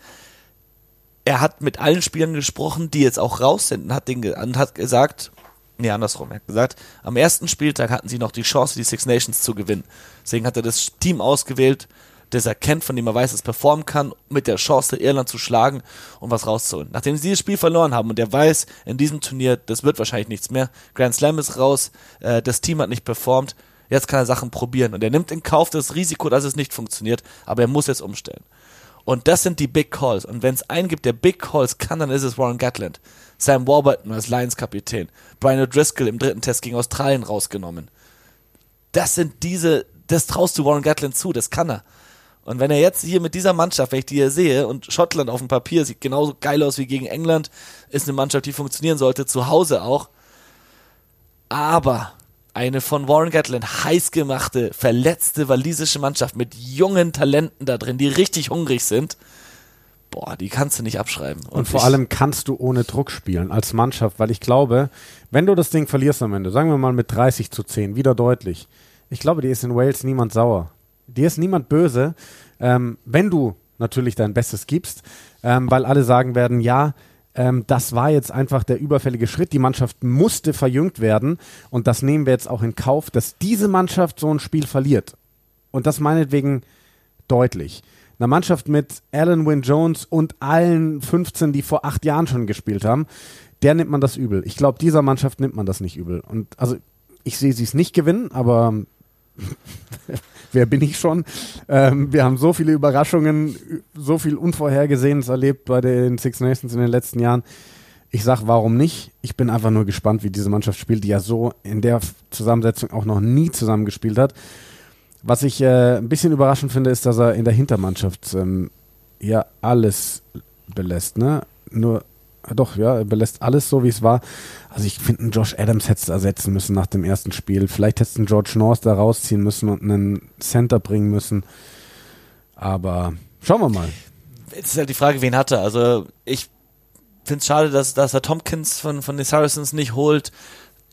er hat mit allen Spielern gesprochen, die jetzt auch raus sind und hat, den, und hat gesagt, nee, andersrum, er hat gesagt, am ersten Spieltag hatten sie noch die Chance, die Six Nations zu gewinnen. Deswegen hat er das Team ausgewählt, das er kennt, von dem er weiß, es performen kann, mit der Chance, Irland zu schlagen und was rauszuholen. Nachdem sie dieses Spiel verloren haben und er weiß, in diesem Turnier, das wird wahrscheinlich nichts mehr, Grand Slam ist raus, äh, das Team hat nicht performt, jetzt kann er Sachen probieren und er nimmt in Kauf das Risiko, dass es nicht funktioniert, aber er muss jetzt umstellen. Und das sind die Big Calls. Und wenn es einen gibt, der Big Calls kann, dann ist es Warren Gatland. Sam Warburton als Lions-Kapitän. Brian O'Driscoll im dritten Test gegen Australien rausgenommen. Das sind diese, das traust du Warren Gatland zu, das kann er. Und wenn er jetzt hier mit dieser Mannschaft, wenn ich die hier sehe, und Schottland auf dem Papier sieht genauso geil aus wie gegen England, ist eine Mannschaft, die funktionieren sollte, zu Hause auch. Aber eine von Warren Gatland heiß gemachte, verletzte walisische Mannschaft mit jungen Talenten da drin, die richtig hungrig sind. Boah, die kannst du nicht abschreiben. Und, Und vor allem kannst du ohne Druck spielen als Mannschaft, weil ich glaube, wenn du das Ding verlierst am Ende, sagen wir mal mit 30 zu 10, wieder deutlich, ich glaube, dir ist in Wales niemand sauer. Dir ist niemand böse, ähm, wenn du natürlich dein Bestes gibst, ähm, weil alle sagen werden, ja, ähm, das war jetzt einfach der überfällige Schritt. Die Mannschaft musste verjüngt werden und das nehmen wir jetzt auch in Kauf, dass diese Mannschaft so ein Spiel verliert. Und das meinetwegen deutlich. Eine Mannschaft mit Alan Wynne Jones und allen 15, die vor acht Jahren schon gespielt haben, der nimmt man das übel. Ich glaube, dieser Mannschaft nimmt man das nicht übel. Und also ich sehe sie es nicht gewinnen, aber wer bin ich schon? Ähm, wir haben so viele Überraschungen, so viel Unvorhergesehenes erlebt bei den Six Nations in den letzten Jahren. Ich sag, warum nicht? Ich bin einfach nur gespannt, wie diese Mannschaft spielt, die ja so in der Zusammensetzung auch noch nie zusammengespielt hat. Was ich äh, ein bisschen überraschend finde, ist, dass er in der Hintermannschaft ähm, ja alles belässt. Ne? Nur doch, ja, er belässt alles so, wie es war. Also ich finde, Josh Adams hätte es ersetzen müssen nach dem ersten Spiel. Vielleicht hätte es George North da rausziehen müssen und einen Center bringen müssen. Aber schauen wir mal. Jetzt ist halt die Frage, wen hat er? Also ich finde es schade, dass, dass er Tompkins von, von den Saracens nicht holt.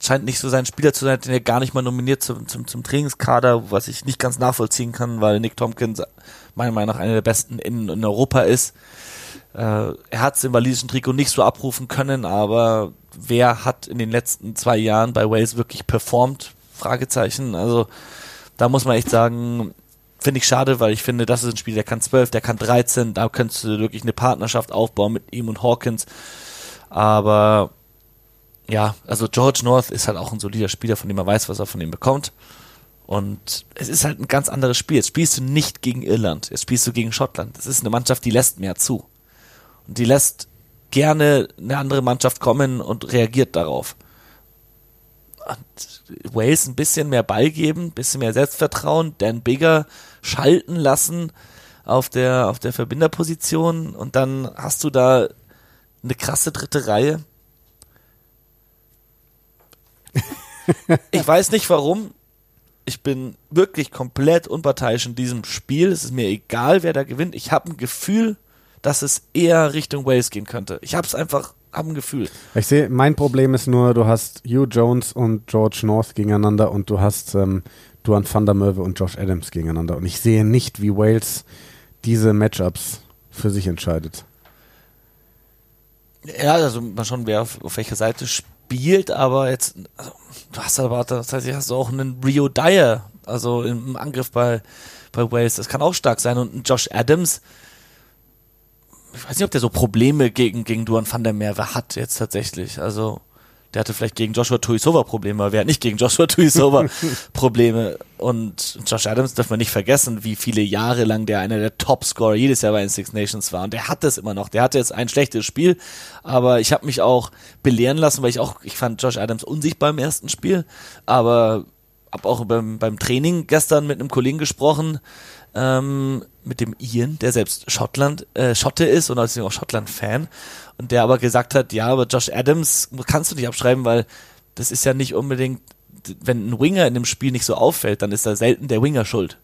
Scheint nicht so sein Spieler zu sein, den er gar nicht mal nominiert zum, zum, zum Trainingskader, was ich nicht ganz nachvollziehen kann, weil Nick Tompkins meiner Meinung nach einer der besten in, in Europa ist. Äh, er hat es im walisischen Trikot nicht so abrufen können, aber wer hat in den letzten zwei Jahren bei Wales wirklich performt? Fragezeichen. Also da muss man echt sagen, finde ich schade, weil ich finde, das ist ein Spiel, der kann 12, der kann 13, da könntest du wirklich eine Partnerschaft aufbauen mit ihm und Hawkins. Aber ja, also George North ist halt auch ein solider Spieler, von dem man weiß, was er von ihm bekommt. Und es ist halt ein ganz anderes Spiel. Jetzt spielst du nicht gegen Irland, jetzt spielst du gegen Schottland. Das ist eine Mannschaft, die lässt mehr zu. Und die lässt gerne eine andere Mannschaft kommen und reagiert darauf. Und Wales ein bisschen mehr Ball geben, ein bisschen mehr Selbstvertrauen, Dan Bigger schalten lassen auf der, auf der Verbinderposition und dann hast du da eine krasse dritte Reihe. Ich weiß nicht warum. Ich bin wirklich komplett unparteiisch in diesem Spiel. Es ist mir egal, wer da gewinnt. Ich habe ein Gefühl, dass es eher Richtung Wales gehen könnte. Ich habe es einfach, habe ein Gefühl. Ich sehe, mein Problem ist nur, du hast Hugh Jones und George North gegeneinander und du hast ähm, Duan van der Merwe und Josh Adams gegeneinander. Und ich sehe nicht, wie Wales diese Matchups für sich entscheidet. Ja, also mal schauen, wer auf, auf welcher Seite spielt, aber jetzt, also, du hast aber, das heißt, hast du auch einen Rio Dyer, also im Angriff bei, bei Wales, das kann auch stark sein. Und ein Josh Adams, ich weiß nicht, ob der so Probleme gegen, gegen Duan van der Merwe hat jetzt tatsächlich, also der hatte vielleicht gegen Joshua Tuisova Probleme, aber wer hat nicht gegen Joshua Tuisova Probleme? Und Josh Adams darf man nicht vergessen, wie viele Jahre lang der einer der Topscorer jedes Jahr bei den Six Nations war. Und der hat das immer noch. Der hatte jetzt ein schlechtes Spiel, aber ich habe mich auch belehren lassen, weil ich auch, ich fand Josh Adams unsichtbar im ersten Spiel, aber habe auch beim, beim Training gestern mit einem Kollegen gesprochen, ähm, mit dem Ian, der selbst Schottland, äh, Schotte ist und deswegen auch Schottland-Fan. Und der aber gesagt hat, ja, aber Josh Adams kannst du nicht abschreiben, weil das ist ja nicht unbedingt, wenn ein Winger in dem Spiel nicht so auffällt, dann ist da selten der Winger schuld.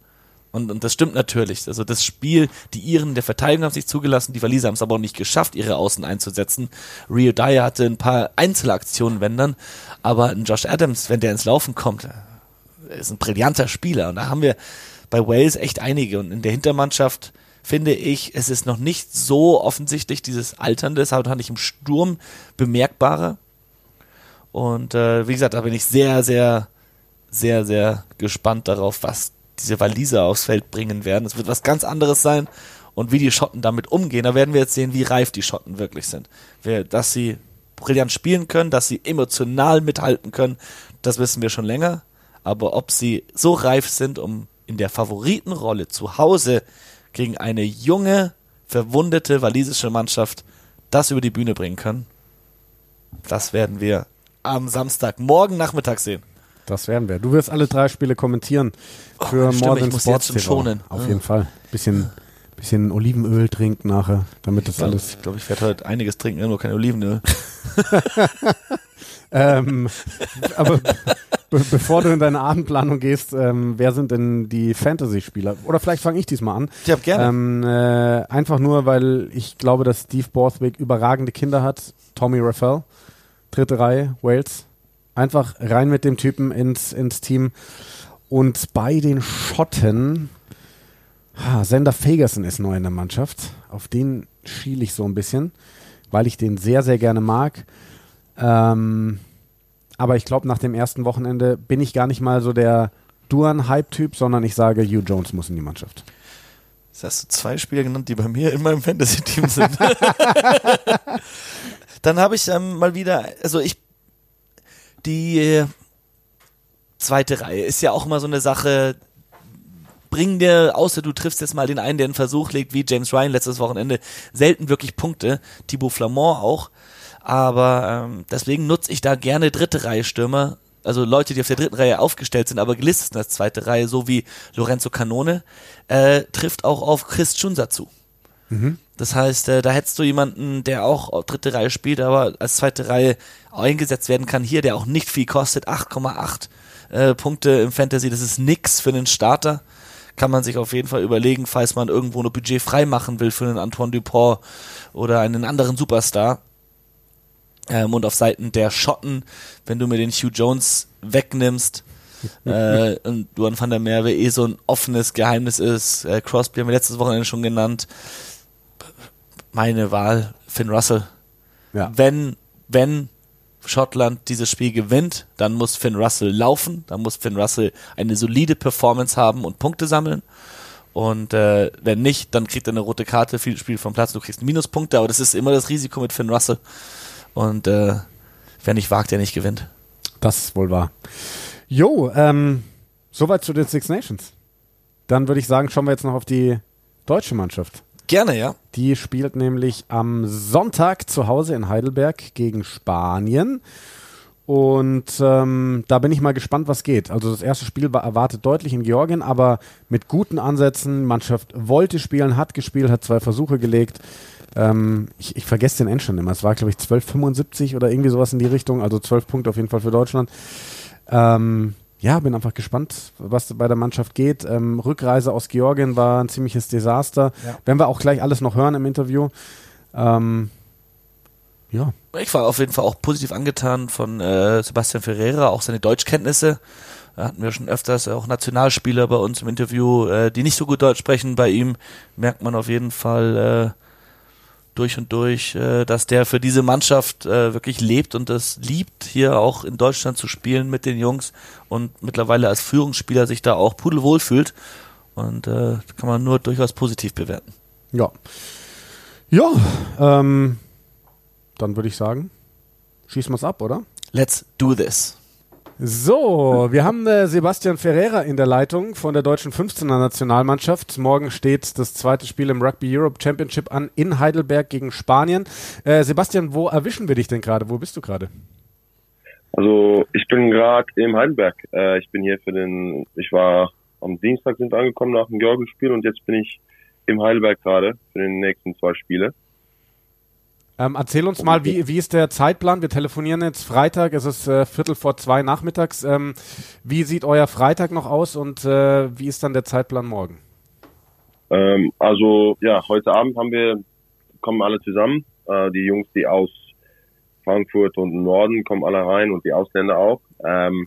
Und, und das stimmt natürlich. Also das Spiel, die Iren der Verteidigung haben sich zugelassen, die Waliser haben es aber auch nicht geschafft, ihre Außen einzusetzen. Rio Dyer hatte ein paar Einzelaktionen, wenn dann, aber ein Josh Adams, wenn der ins Laufen kommt, ist ein brillanter Spieler. Und da haben wir bei Wales echt einige. Und in der Hintermannschaft finde ich, es ist noch nicht so offensichtlich dieses Alternde, das fand ich im Sturm bemerkbarer. Und äh, wie gesagt, da bin ich sehr, sehr, sehr, sehr gespannt darauf, was diese Waliser aufs Feld bringen werden. Es wird was ganz anderes sein. Und wie die Schotten damit umgehen, da werden wir jetzt sehen, wie reif die Schotten wirklich sind. Dass sie brillant spielen können, dass sie emotional mithalten können, das wissen wir schon länger. Aber ob sie so reif sind, um in der Favoritenrolle zu Hause gegen eine junge, verwundete walisische Mannschaft das über die Bühne bringen können, das werden wir am Samstag, morgen Nachmittag sehen. Das werden wir. Du wirst alle drei Spiele kommentieren für oh, Morgan ich muss Sports jetzt schon schonen. Auf jeden Fall. Bisschen, bisschen Olivenöl trinken nachher, damit das Ich glaube, alles. ich, glaub, ich werde heute einiges trinken, nur kein Olivenöl. Ähm, aber be bevor du in deine Abendplanung gehst, ähm, wer sind denn die Fantasy-Spieler? Oder vielleicht fange ich diesmal an. Ich habe gerne. Ähm, äh, einfach nur, weil ich glaube, dass Steve Borthwick überragende Kinder hat. Tommy Raffel, dritte Reihe, Wales. Einfach rein mit dem Typen ins, ins Team. Und bei den Schotten, ha, Sender Fagerson ist neu in der Mannschaft. Auf den schiele ich so ein bisschen, weil ich den sehr, sehr gerne mag. Ähm, aber ich glaube, nach dem ersten Wochenende bin ich gar nicht mal so der Duan-Hype-Typ, sondern ich sage, Hugh Jones muss in die Mannschaft. Jetzt hast du zwei Spieler genannt, die bei mir in meinem Fantasy-Team sind. Dann habe ich ähm, mal wieder, also ich, die zweite Reihe ist ja auch immer so eine Sache, bring dir, außer du triffst jetzt mal den einen, der einen Versuch legt, wie James Ryan letztes Wochenende, selten wirklich Punkte, Thibaut Flamand auch, aber ähm, deswegen nutze ich da gerne dritte Reihe Stürmer, also Leute, die auf der dritten Reihe aufgestellt sind, aber gelistet sind als zweite Reihe, so wie Lorenzo Canone, äh, trifft auch auf Chris Chunsa zu. Das heißt, äh, da hättest du jemanden, der auch dritte Reihe spielt, aber als zweite Reihe eingesetzt werden kann, hier, der auch nicht viel kostet, 8,8 äh, Punkte im Fantasy, das ist nix für einen Starter. Kann man sich auf jeden Fall überlegen, falls man irgendwo ein Budget frei machen will für einen Antoine Dupont oder einen anderen Superstar. Ähm, und auf Seiten der Schotten, wenn du mir den Hugh Jones wegnimmst, äh, und Duan van der Merwe eh so ein offenes Geheimnis ist, äh, Crosby haben wir letztes Wochenende schon genannt, meine Wahl, Finn Russell. Ja. Wenn, wenn Schottland dieses Spiel gewinnt, dann muss Finn Russell laufen, dann muss Finn Russell eine solide Performance haben und Punkte sammeln. Und äh, wenn nicht, dann kriegt er eine rote Karte, viel Spiel vom Platz, du kriegst Minuspunkte, aber das ist immer das Risiko mit Finn Russell. Und äh, wer nicht wagt, der nicht gewinnt. Das ist wohl wahr. Jo, ähm, soweit zu den Six Nations. Dann würde ich sagen, schauen wir jetzt noch auf die deutsche Mannschaft. Gerne, ja. Die spielt nämlich am Sonntag zu Hause in Heidelberg gegen Spanien. Und ähm, da bin ich mal gespannt, was geht. Also das erste Spiel war erwartet deutlich in Georgien, aber mit guten Ansätzen. Mannschaft wollte spielen, hat gespielt, hat zwei Versuche gelegt. Ähm, ich, ich vergesse den Endstand immer. Es war, glaube ich, 12,75 oder irgendwie sowas in die Richtung. Also 12 Punkte auf jeden Fall für Deutschland. Ähm, ja, bin einfach gespannt, was bei der Mannschaft geht. Ähm, Rückreise aus Georgien war ein ziemliches Desaster. Ja. Werden wir auch gleich alles noch hören im Interview. Ähm, ja. Ich war auf jeden Fall auch positiv angetan von äh, Sebastian Ferreira, auch seine Deutschkenntnisse. Da hatten wir schon öfters auch Nationalspieler bei uns im Interview, äh, die nicht so gut Deutsch sprechen. Bei ihm merkt man auf jeden Fall äh, durch und durch, äh, dass der für diese Mannschaft äh, wirklich lebt und das liebt, hier auch in Deutschland zu spielen mit den Jungs und mittlerweile als Führungsspieler sich da auch pudelwohl fühlt. Und äh, kann man nur durchaus positiv bewerten. Ja. Ja, ähm, dann würde ich sagen, schießen wir es ab, oder? Let's do this. So, wir haben äh, Sebastian Ferreira in der Leitung von der deutschen 15er Nationalmannschaft. Morgen steht das zweite Spiel im Rugby Europe Championship an in Heidelberg gegen Spanien. Äh, Sebastian, wo erwischen wir dich denn gerade? Wo bist du gerade? Also ich bin gerade im Heidelberg. Äh, ich bin hier für den, ich war am Dienstag sind wir angekommen nach dem Georgien-Spiel und jetzt bin ich im Heidelberg gerade für den nächsten zwei Spiele. Ähm, erzähl uns mal, wie, wie ist der Zeitplan? Wir telefonieren jetzt Freitag, es ist äh, Viertel vor zwei nachmittags. Ähm, wie sieht euer Freitag noch aus und äh, wie ist dann der Zeitplan morgen? Ähm, also ja, heute Abend haben wir kommen alle zusammen. Äh, die Jungs, die aus Frankfurt und Norden kommen alle rein und die Ausländer auch. Ähm,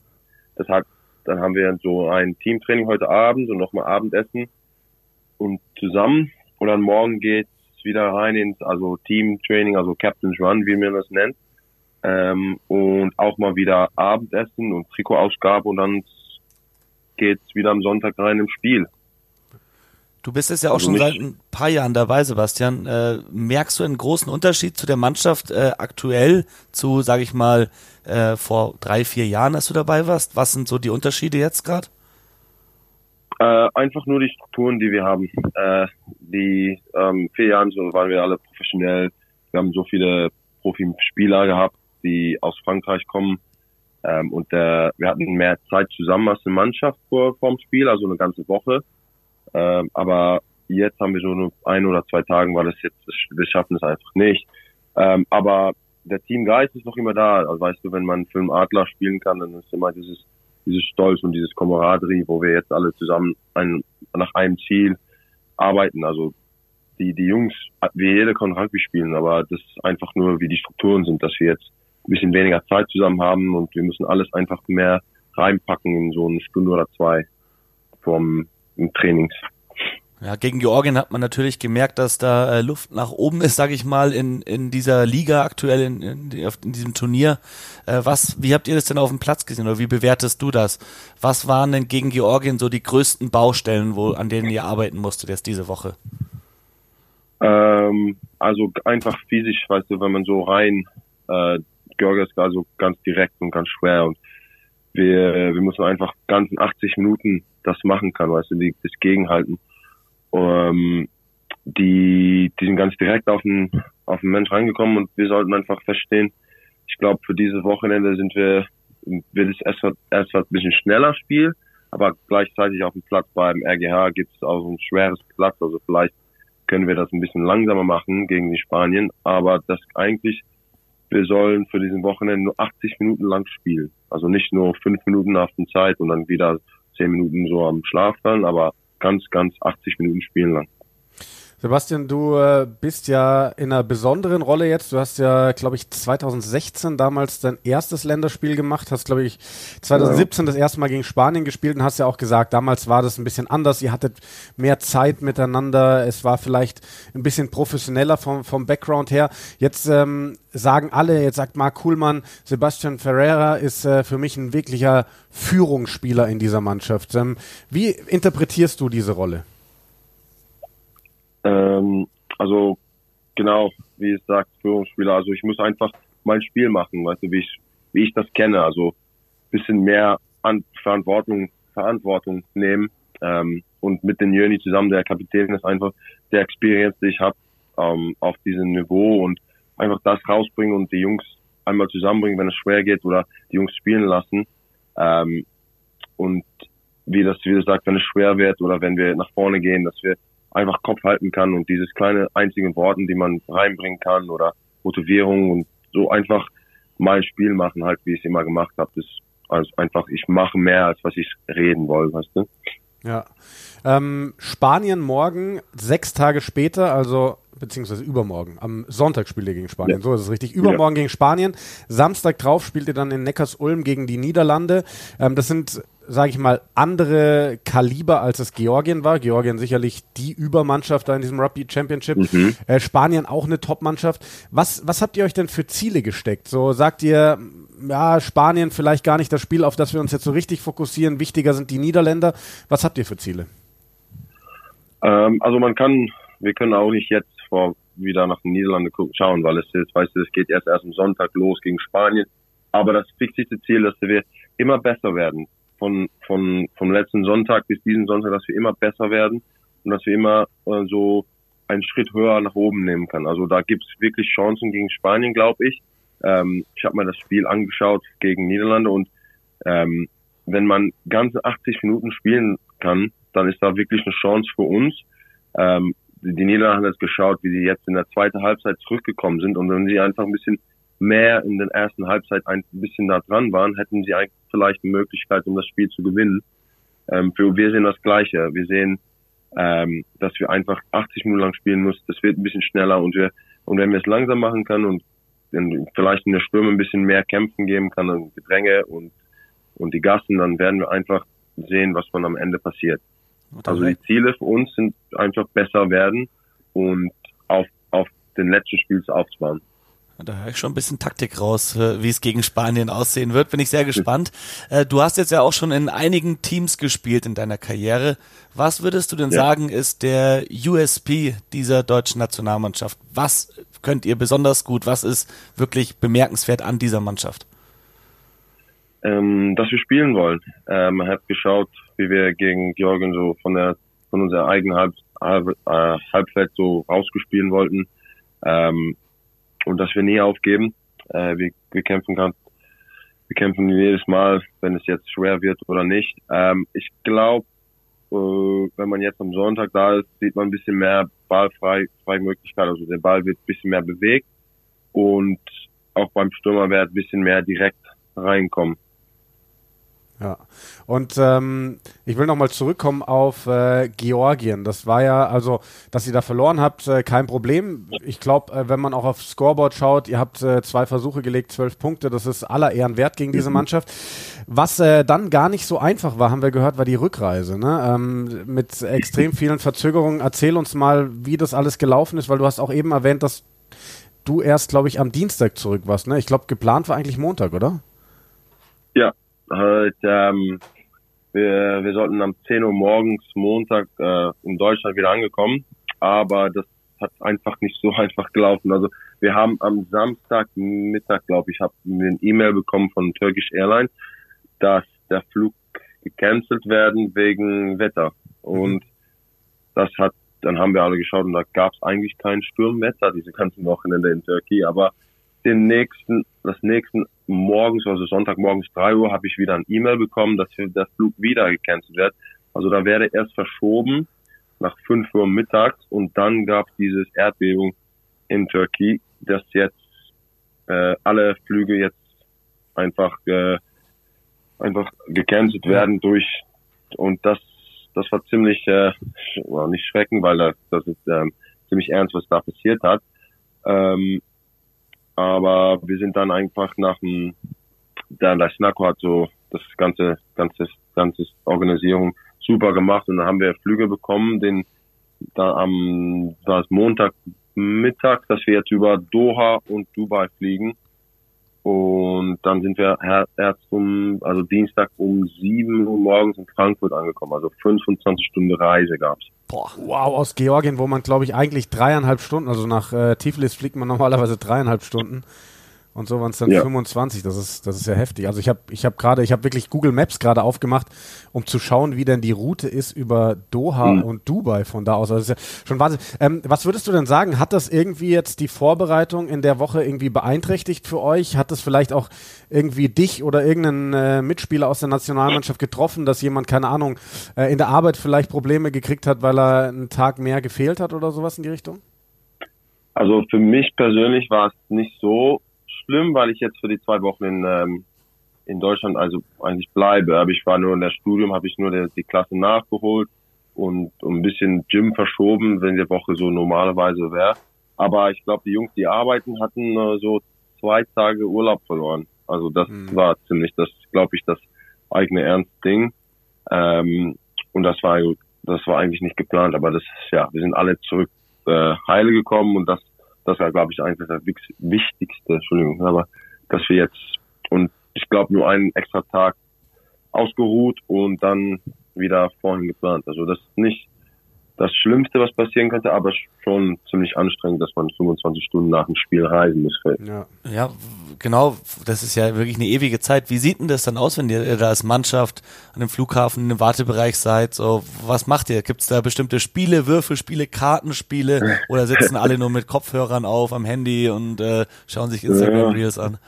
das hat, dann haben wir so ein Teamtraining heute Abend und nochmal Abendessen und zusammen. Und dann morgen geht's wieder rein ins also Team-Training, also Captain's Run, wie man das nennt. Ähm, und auch mal wieder Abendessen und Trikotausgabe und dann geht's wieder am Sonntag rein im Spiel. Du bist jetzt ja auch also schon seit ein paar Jahren dabei, Sebastian. Äh, merkst du einen großen Unterschied zu der Mannschaft äh, aktuell zu, sage ich mal, äh, vor drei, vier Jahren, als du dabei warst? Was sind so die Unterschiede jetzt gerade? Äh, einfach nur die Strukturen, die wir haben. Äh, die ähm, vier Jahren so waren wir alle professionell. Wir haben so viele Profispieler gehabt, die aus Frankreich kommen. Ähm, und äh, wir hatten mehr Zeit zusammen als eine Mannschaft vor vorm Spiel, also eine ganze Woche. Ähm, aber jetzt haben wir so nur ein oder zwei Tagen, weil es jetzt wir schaffen es einfach nicht. Ähm, aber der Teamgeist ist noch immer da. Also weißt du, wenn man für einen Adler spielen kann, dann ist immer dieses dieses Stolz und dieses Kameraderie, wo wir jetzt alle zusammen ein, nach einem Ziel arbeiten. Also die, die Jungs, wir jeder kann Rugby spielen, aber das ist einfach nur, wie die Strukturen sind, dass wir jetzt ein bisschen weniger Zeit zusammen haben und wir müssen alles einfach mehr reinpacken in so eine Stunde oder zwei vom Trainings. Ja, gegen Georgien hat man natürlich gemerkt, dass da äh, Luft nach oben ist, sage ich mal, in, in dieser Liga aktuell, in, in, in diesem Turnier. Äh, was, wie habt ihr das denn auf dem Platz gesehen oder wie bewertest du das? Was waren denn gegen Georgien so die größten Baustellen, wo, an denen ihr arbeiten musstet jetzt diese Woche? Ähm, also einfach physisch, weißt du, wenn man so rein, äh, Georgien ist also ganz direkt und ganz schwer und wir, wir müssen einfach ganzen 80 Minuten das machen kann, weißt du, die, das Gegenhalten. Ähm, die, die sind ganz direkt auf den, auf den Mensch reingekommen und wir sollten einfach verstehen, ich glaube, für dieses Wochenende sind wir, wird es erst, erst ein bisschen schneller Spiel, aber gleichzeitig auf dem Platz beim RGH gibt es auch ein schweres Platz, also vielleicht können wir das ein bisschen langsamer machen gegen die Spanien, aber das eigentlich, wir sollen für diesen Wochenende nur 80 Minuten lang spielen. Also nicht nur fünf Minuten nach der Zeit und dann wieder zehn Minuten so am Schlaf fallen, aber ganz, ganz 80 Minuten spielen lang. Sebastian, du äh, bist ja in einer besonderen Rolle jetzt. Du hast ja, glaube ich, 2016 damals dein erstes Länderspiel gemacht, hast, glaube ich, 2017 das erste Mal gegen Spanien gespielt und hast ja auch gesagt, damals war das ein bisschen anders. Ihr hattet mehr Zeit miteinander. Es war vielleicht ein bisschen professioneller vom, vom Background her. Jetzt ähm, sagen alle, jetzt sagt Marc Kuhlmann, Sebastian Ferreira ist äh, für mich ein wirklicher Führungsspieler in dieser Mannschaft. Ähm, wie interpretierst du diese Rolle? Ähm, also genau, wie es sagt, Führungsspieler. Also ich muss einfach mein Spiel machen, weißt du, wie ich, wie ich das kenne. Also bisschen mehr an Verantwortung, Verantwortung nehmen. Ähm, und mit den Jöni zusammen, der Kapitän ist einfach der Experience, die ich habe ähm, auf diesem Niveau und einfach das rausbringen und die Jungs einmal zusammenbringen, wenn es schwer geht oder die Jungs spielen lassen. Ähm, und wie das, wie das sagt, wenn es schwer wird oder wenn wir nach vorne gehen, dass wir einfach Kopf halten kann und dieses kleine einzige Worten, die man reinbringen kann oder Motivierung und so einfach mein Spiel machen, halt wie ich es immer gemacht habe. Das also einfach, ich mache mehr, als was ich reden wollte, weißt du? Ja. Ähm, Spanien morgen, sechs Tage später, also beziehungsweise übermorgen. Am Sonntag spielt ihr gegen Spanien, ja. so ist es richtig. Übermorgen ja. gegen Spanien. Samstag drauf spielt ihr dann in Neckars-Ulm gegen die Niederlande. Ähm, das sind, sage ich mal, andere Kaliber, als es Georgien war. Georgien sicherlich die Übermannschaft da in diesem Rugby Championship. Mhm. Äh, Spanien auch eine Top-Mannschaft. Was, was habt ihr euch denn für Ziele gesteckt? So sagt ihr, ja, Spanien vielleicht gar nicht das Spiel, auf das wir uns jetzt so richtig fokussieren. Wichtiger sind die Niederländer. Was habt ihr für Ziele? Ähm, also man kann, wir können auch nicht jetzt vor wieder nach den Niederlanden schauen, weil es jetzt, weißt du, es geht erst erst am Sonntag los gegen Spanien. Aber das fixierte Ziel, dass wir immer besser werden. Von, von, vom letzten Sonntag bis diesen Sonntag, dass wir immer besser werden und dass wir immer äh, so einen Schritt höher nach oben nehmen können. Also da gibt es wirklich Chancen gegen Spanien, glaube ich. Ähm, ich habe mir das Spiel angeschaut gegen Niederlande und ähm, wenn man ganze 80 Minuten spielen kann, dann ist da wirklich eine Chance für uns. Ähm, die Niederlande haben jetzt geschaut, wie sie jetzt in der zweiten Halbzeit zurückgekommen sind und wenn sie einfach ein bisschen mehr in der ersten Halbzeit ein bisschen da dran waren, hätten sie eigentlich vielleicht eine Möglichkeit, um das Spiel zu gewinnen. Ähm, für wir sehen das Gleiche. Wir sehen, ähm, dass wir einfach 80 Minuten lang spielen müssen. Das wird ein bisschen schneller und wir und wenn wir es langsam machen können und vielleicht in der Stürme ein bisschen mehr Kämpfen geben kann und Gedränge und, und die Gassen, dann werden wir einfach sehen, was von am Ende passiert. Also die Ziele für uns sind einfach besser werden und auf, auf den letzten Spiel aufzubauen. Da höre ich schon ein bisschen Taktik raus, wie es gegen Spanien aussehen wird. Bin ich sehr gespannt. Äh, du hast jetzt ja auch schon in einigen Teams gespielt in deiner Karriere. Was würdest du denn ja. sagen, ist der USP dieser deutschen Nationalmannschaft? Was könnt ihr besonders gut? Was ist wirklich bemerkenswert an dieser Mannschaft? Ähm, dass wir spielen wollen. Ähm, man hat geschaut, wie wir gegen Georgien so von der von unserer eigenen Halb, Halb, äh, Halbfeld so rausgespielen wollten. Ähm, und dass wir nie aufgeben. Äh, wir, wir kämpfen kann, wir kämpfen jedes Mal, wenn es jetzt schwer wird oder nicht. Ähm, ich glaube, äh, wenn man jetzt am Sonntag da ist, sieht man ein bisschen mehr Ballfrei, Freimöglichkeit. Also der Ball wird ein bisschen mehr bewegt und auch beim Stürmer wird ein bisschen mehr direkt reinkommen. Ja, und ähm, ich will nochmal zurückkommen auf äh, Georgien. Das war ja, also, dass ihr da verloren habt, äh, kein Problem. Ich glaube, äh, wenn man auch aufs Scoreboard schaut, ihr habt äh, zwei Versuche gelegt, zwölf Punkte, das ist aller Ehren wert gegen diese mhm. Mannschaft. Was äh, dann gar nicht so einfach war, haben wir gehört, war die Rückreise. Ne? Ähm, mit extrem vielen Verzögerungen. Erzähl uns mal, wie das alles gelaufen ist, weil du hast auch eben erwähnt, dass du erst, glaube ich, am Dienstag zurück warst. Ne? Ich glaube, geplant war eigentlich Montag, oder? Ja, halt, ähm, wir, wir sollten am 10 Uhr morgens Montag äh, in Deutschland wieder angekommen, aber das hat einfach nicht so einfach gelaufen. Also wir haben am Samstagmittag, glaube ich, habe eine E-Mail bekommen von Turkish Airlines, dass der Flug gecancelt werden wegen Wetter. Und mhm. das hat, dann haben wir alle geschaut und da gab es eigentlich kein Sturmwetter diese ganzen Wochenende in Türkei, aber den nächsten, das nächsten morgens, also Sonntagmorgens drei Uhr, habe ich wieder ein E-Mail bekommen, dass der Flug wieder gecancelt wird. Also da werde erst verschoben nach fünf Uhr mittags und dann gab es dieses Erdbeben in Türkei, dass jetzt äh, alle Flüge jetzt einfach äh, einfach gecancelt werden durch und das das war ziemlich äh, nicht schrecken, weil das, das ist ähm, ziemlich ernst, was da passiert hat. Ähm, aber wir sind dann einfach nach dem, der, der Snacko hat so das ganze, ganze, ganze Organisierung super gemacht und dann haben wir Flüge bekommen, den, da am, da ist Montagmittag, dass wir jetzt über Doha und Dubai fliegen. Und dann sind wir erst um, also Dienstag um 7 Uhr morgens in Frankfurt angekommen. Also 25 Stunden Reise gab's. Boah, wow, aus Georgien, wo man, glaube ich, eigentlich dreieinhalb Stunden, also nach äh, Tiflis fliegt man normalerweise dreieinhalb Stunden. Und so waren es dann ja. 25. Das ist, das ist ja heftig. Also ich habe ich hab gerade, ich habe wirklich Google Maps gerade aufgemacht, um zu schauen, wie denn die Route ist über Doha mhm. und Dubai von da aus. Also das ist ja schon Wahnsinn. Ähm, was würdest du denn sagen? Hat das irgendwie jetzt die Vorbereitung in der Woche irgendwie beeinträchtigt für euch? Hat das vielleicht auch irgendwie dich oder irgendeinen äh, Mitspieler aus der Nationalmannschaft getroffen, dass jemand, keine Ahnung, äh, in der Arbeit vielleicht Probleme gekriegt hat, weil er einen Tag mehr gefehlt hat oder sowas in die Richtung? Also für mich persönlich war es nicht so schlimm, weil ich jetzt für die zwei Wochen in, ähm, in Deutschland also eigentlich bleibe. Aber ich war nur in der Studium, habe ich nur die, die Klasse nachgeholt und ein bisschen Gym verschoben, wenn die Woche so normalerweise wäre. Aber ich glaube, die Jungs, die arbeiten, hatten äh, so zwei Tage Urlaub verloren. Also das mhm. war ziemlich, das glaube ich, das eigene Ernst-Ding. Ähm, und das war das war eigentlich nicht geplant, aber das ja, wir sind alle zurück äh, heile gekommen und das das war, glaube ich, eigentlich das Wichtigste, Entschuldigung, aber dass wir jetzt und ich glaube nur einen extra Tag ausgeruht und dann wieder vorhin geplant. Also das ist nicht das Schlimmste, was passieren könnte, aber schon ziemlich anstrengend, dass man 25 Stunden nach dem Spiel reisen muss. Ja. ja, genau. Das ist ja wirklich eine ewige Zeit. Wie sieht denn das dann aus, wenn ihr da als Mannschaft an dem Flughafen im Wartebereich seid? So, was macht ihr? Gibt es da bestimmte Spiele, Würfelspiele, Kartenspiele oder sitzen alle nur mit Kopfhörern auf am Handy und äh, schauen sich Instagram Reels an?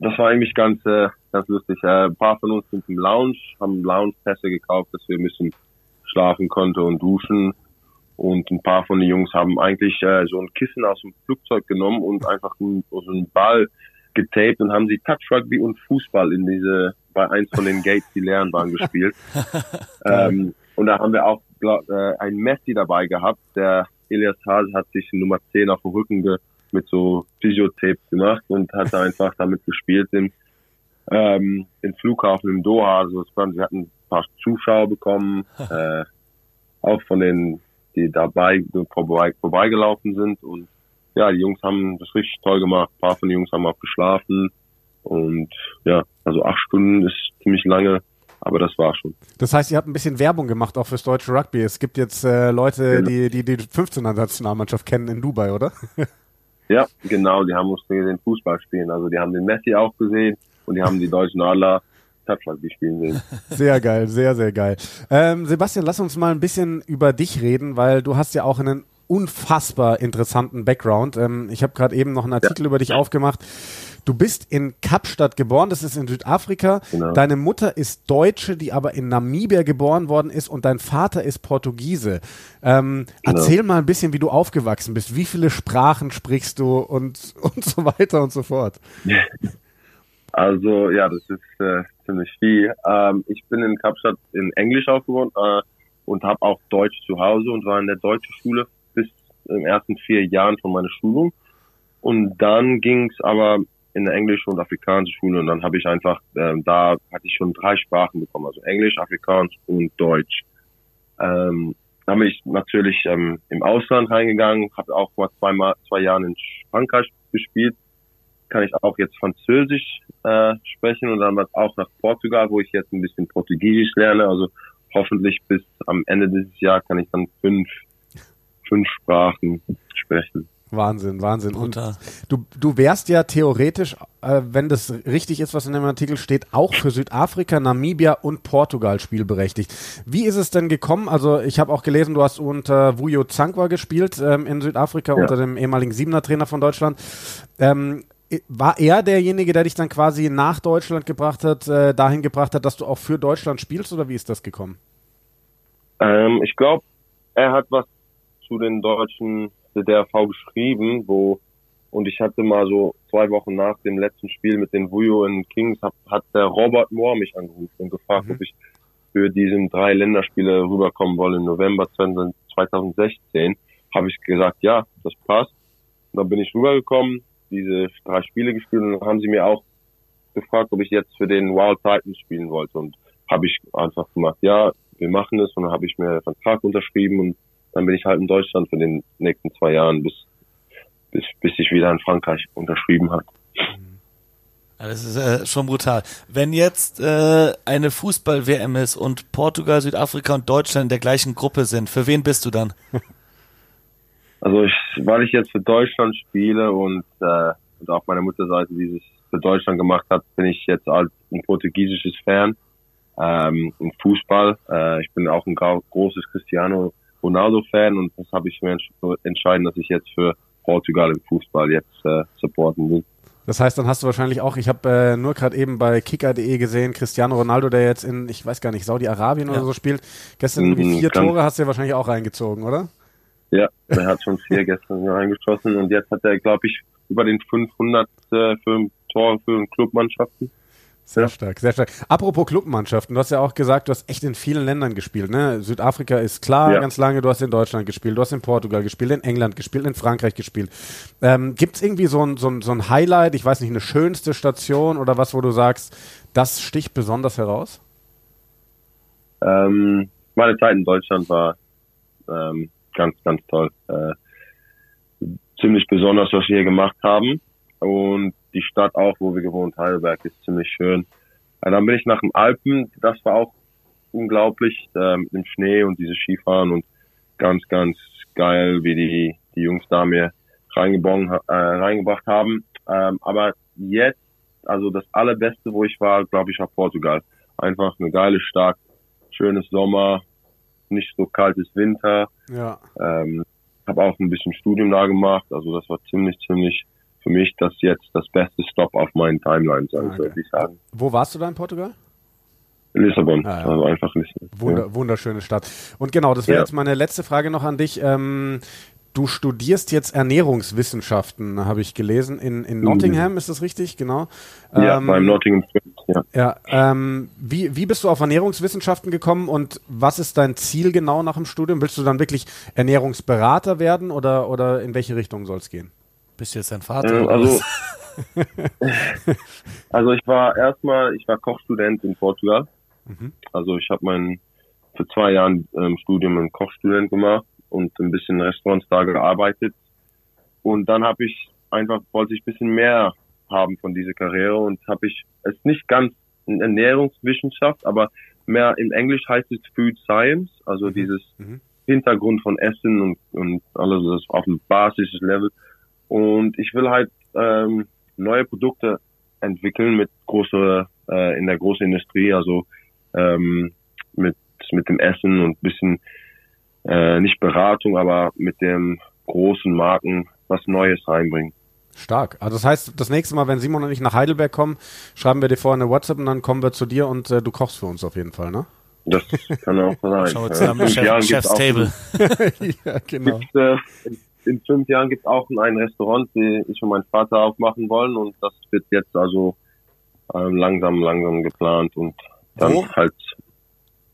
Das war eigentlich ganz, äh, ganz lustig. Äh, ein paar von uns sind im Lounge, haben Lounge-Pässe gekauft, dass wir ein bisschen schlafen konnte und duschen. Und ein paar von den Jungs haben eigentlich äh, so ein Kissen aus dem Flugzeug genommen und einfach einen, so einen Ball getaped und haben sie Touch Rugby und Fußball in diese, bei eins von den Gates, die leeren waren, gespielt. ähm, und da haben wir auch glaub, äh, ein Messi dabei gehabt, der Elias Hase hat sich Nummer 10 auf dem Rücken ge mit so Physiotapes gemacht und hat da einfach damit gespielt im, ähm, im Flughafen im Doha. Also es waren, wir hatten paar Zuschauer bekommen, äh, auch von den, die dabei vorbei, vorbeigelaufen sind. Und ja, die Jungs haben das richtig toll gemacht. Ein paar von den Jungs haben auch geschlafen. Und ja, also acht Stunden ist ziemlich lange, aber das war schon. Das heißt, ihr habt ein bisschen Werbung gemacht auch fürs deutsche Rugby. Es gibt jetzt äh, Leute, genau. die, die die 15er Nationalmannschaft kennen in Dubai, oder? ja, genau. Die haben uns den Fußball spielen. Also die haben den Messi auch gesehen und die haben die deutschen Adler Touchland spielen sehen. Sehr geil, sehr, sehr geil. Ähm, Sebastian, lass uns mal ein bisschen über dich reden, weil du hast ja auch einen unfassbar interessanten Background. Ähm, ich habe gerade eben noch einen Artikel ja. über dich aufgemacht. Du bist in Kapstadt geboren, das ist in Südafrika. Genau. Deine Mutter ist Deutsche, die aber in Namibia geboren worden ist und dein Vater ist Portugiese. Ähm, genau. Erzähl mal ein bisschen, wie du aufgewachsen bist. Wie viele Sprachen sprichst du und, und so weiter und so fort. Also ja, das ist äh, ziemlich viel. Ähm, ich bin in Kapstadt in Englisch aufgewachsen äh, und habe auch Deutsch zu Hause und war in der deutschen Schule bis in ersten vier Jahren von meiner Schulung. Und dann ging's aber in der englische und afrikanische Schule und dann habe ich einfach, äh, da hatte ich schon drei Sprachen bekommen, also Englisch, Afrikaans und Deutsch. Ähm, dann bin ich natürlich ähm, im Ausland reingegangen, habe auch mal zweimal zwei Jahre in Frankreich gespielt kann ich auch jetzt Französisch äh, sprechen und dann auch nach Portugal, wo ich jetzt ein bisschen Portugiesisch lerne. Also hoffentlich bis am Ende dieses Jahr kann ich dann fünf, fünf Sprachen sprechen. Wahnsinn, Wahnsinn. Und du, du wärst ja theoretisch, äh, wenn das richtig ist, was in dem Artikel steht, auch für Südafrika, Namibia und Portugal spielberechtigt. Wie ist es denn gekommen? Also ich habe auch gelesen, du hast unter Vujo Zankwa gespielt ähm, in Südafrika, ja. unter dem ehemaligen Siebener Trainer von Deutschland. Ähm, war er derjenige, der dich dann quasi nach Deutschland gebracht hat, äh, dahin gebracht hat, dass du auch für Deutschland spielst oder wie ist das gekommen? Ähm, ich glaube, er hat was zu den deutschen DRV geschrieben, wo und ich hatte mal so zwei Wochen nach dem letzten Spiel mit den Vujo in Kings hat, hat der Robert Moore mich angerufen und gefragt, mhm. ob ich für diesen drei Länderspiele rüberkommen wolle im November 2016. Habe ich gesagt, ja, das passt. Und dann bin ich rübergekommen, diese drei Spiele gespielt und dann haben sie mir auch gefragt, ob ich jetzt für den Wild Titans spielen wollte und habe ich einfach gemacht, ja, wir machen es und dann habe ich mir einen Vertrag unterschrieben und dann bin ich halt in Deutschland für den nächsten zwei Jahren, bis, bis, bis ich wieder in Frankreich unterschrieben habe. Das ist äh, schon brutal. Wenn jetzt äh, eine Fußball-WM ist und Portugal, Südafrika und Deutschland in der gleichen Gruppe sind, für wen bist du dann? Also ich, weil ich jetzt für Deutschland spiele und äh, also auf meiner Mutterseite dieses für Deutschland gemacht hat, bin ich jetzt als ein portugiesisches Fan ähm, im Fußball. Äh, ich bin auch ein großes Cristiano Ronaldo-Fan und das habe ich mir entschieden, dass ich jetzt für Portugal im Fußball jetzt äh, supporten will. Das heißt, dann hast du wahrscheinlich auch, ich habe äh, nur gerade eben bei kicker.de gesehen, Cristiano Ronaldo, der jetzt in, ich weiß gar nicht, Saudi-Arabien ja. oder so spielt. Gestern irgendwie mhm, vier Tore hast du ja wahrscheinlich auch reingezogen, oder? Ja, er hat schon vier gestern reingeschossen und jetzt hat er, glaube ich, über den 500 äh, für Tor für Clubmannschaften. Sehr stark, sehr stark. Apropos Clubmannschaften, du hast ja auch gesagt, du hast echt in vielen Ländern gespielt. Ne? Südafrika ist klar, ja. ganz lange, du hast in Deutschland gespielt, du hast in Portugal gespielt, in England gespielt, in Frankreich gespielt. Ähm, Gibt es irgendwie so ein, so, ein, so ein Highlight, ich weiß nicht, eine schönste Station oder was, wo du sagst, das sticht besonders heraus? Ähm, meine Zeit in Deutschland war ähm, ganz, ganz toll. Äh, ziemlich besonders, was wir hier gemacht haben. Und die Stadt auch, wo wir gewohnt, Heidelberg, ist ziemlich schön. Ja, dann bin ich nach den Alpen, das war auch unglaublich, äh, mit dem Schnee und diese Skifahren und ganz, ganz geil, wie die, die Jungs da mir reingebracht, äh, reingebracht haben. Ähm, aber jetzt, also das allerbeste, wo ich war, glaube ich, war Portugal. Einfach eine geile Stadt, schönes Sommer, nicht so kaltes Winter. Ja. Ähm, habe auch ein bisschen Studium da gemacht, also das war ziemlich, ziemlich für mich das jetzt das beste Stop auf meinen Timelines, also okay. würde ich sagen. Wo warst du da in Portugal? Lissabon, ah, ja. also einfach Lissabon. Wunder, ja. Wunderschöne Stadt. Und genau, das wäre ja. jetzt meine letzte Frage noch an dich. Ähm, du studierst jetzt Ernährungswissenschaften, habe ich gelesen, in, in Nottingham, mhm. ist das richtig? Genau. Ja, ähm, beim Nottingham. Ja. ja ähm, wie, wie bist du auf Ernährungswissenschaften gekommen und was ist dein Ziel genau nach dem Studium? Willst du dann wirklich Ernährungsberater werden oder, oder in welche Richtung soll es gehen? Bist du jetzt dein Vater? Äh, also, also ich war erstmal, ich war Kochstudent in Portugal. Mhm. Also ich habe mein für zwei Jahre ähm, Studium ein Kochstudent gemacht und ein bisschen Restaurants da gearbeitet. Und dann habe ich einfach, wollte ich ein bisschen mehr haben von dieser Karriere und habe ich, es nicht ganz in Ernährungswissenschaft, aber mehr im Englisch heißt es Food Science, also mhm. dieses mhm. Hintergrund von Essen und, und alles das auf dem Basislevel. Und ich will halt ähm, neue Produkte entwickeln mit großer äh, in der großen Industrie, also ähm, mit mit dem Essen und bisschen äh, nicht Beratung, aber mit dem großen Marken was Neues reinbringen. Stark. Also das heißt, das nächste Mal, wenn Simon und ich nach Heidelberg kommen, schreiben wir dir vorher eine WhatsApp und dann kommen wir zu dir und äh, du kochst für uns auf jeden Fall, ne? Das kann auch sein. Schauen wir zusammen, Chef, Chef's Table. ja, genau. Gibt, äh, in fünf Jahren gibt es auch ein Restaurant, die ich und mein Vater aufmachen wollen und das wird jetzt also ähm, langsam, langsam geplant und dann Wo? halt.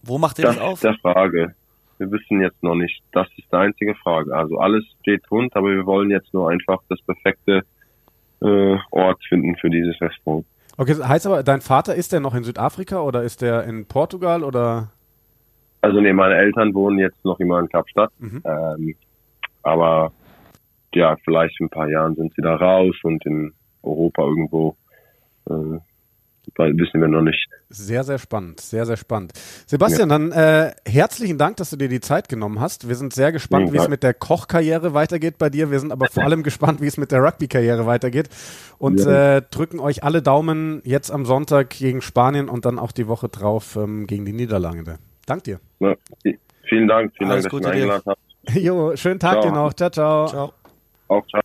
Wo macht ihr das, das auf? Der Frage. Wir wissen jetzt noch nicht. Das ist die einzige Frage. Also alles steht rund, aber wir wollen jetzt nur einfach das perfekte äh, Ort finden für dieses Restaurant. Okay, heißt aber, dein Vater ist der noch in Südafrika oder ist der in Portugal oder? Also nee, meine Eltern wohnen jetzt noch immer in Kapstadt. Mhm. Ähm, aber ja, vielleicht in ein paar Jahren sind sie da raus und in Europa irgendwo. Äh, wissen wir noch nicht. Sehr, sehr spannend, sehr, sehr spannend. Sebastian, ja. dann äh, herzlichen Dank, dass du dir die Zeit genommen hast. Wir sind sehr gespannt, ja, wie es mit der Kochkarriere weitergeht bei dir. Wir sind aber vor allem gespannt, wie es mit der Rugby-Karriere weitergeht und ja. äh, drücken euch alle Daumen jetzt am Sonntag gegen Spanien und dann auch die Woche drauf ähm, gegen die Niederlande. Dank dir. vielen Dank, vielen Alles Dank, dass du mich eingeladen hast. Jo, schönen Tag ciao. dir noch. Ciao, ciao. Ciao. Auch ciao.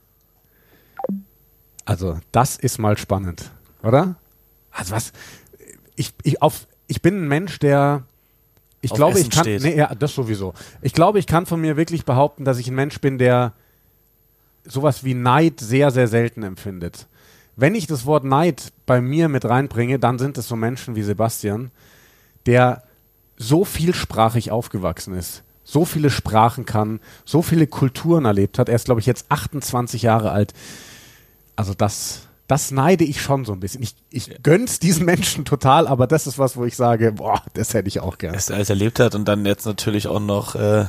Also, das ist mal spannend, oder? Also was? Ich, ich, auf, ich bin ein Mensch, der. Ich auf glaube, Essen ich kann. Steht. Nee, ja, das sowieso. Ich glaube, ich kann von mir wirklich behaupten, dass ich ein Mensch bin, der sowas wie Neid sehr, sehr selten empfindet. Wenn ich das Wort Neid bei mir mit reinbringe, dann sind es so Menschen wie Sebastian, der so vielsprachig aufgewachsen ist so viele Sprachen kann, so viele Kulturen erlebt hat. Er ist, glaube ich, jetzt 28 Jahre alt. Also das, das neide ich schon so ein bisschen. Ich, ich gönn's diesen Menschen total, aber das ist was, wo ich sage, boah, das hätte ich auch gerne. Dass er alles erlebt hat und dann jetzt natürlich auch noch äh,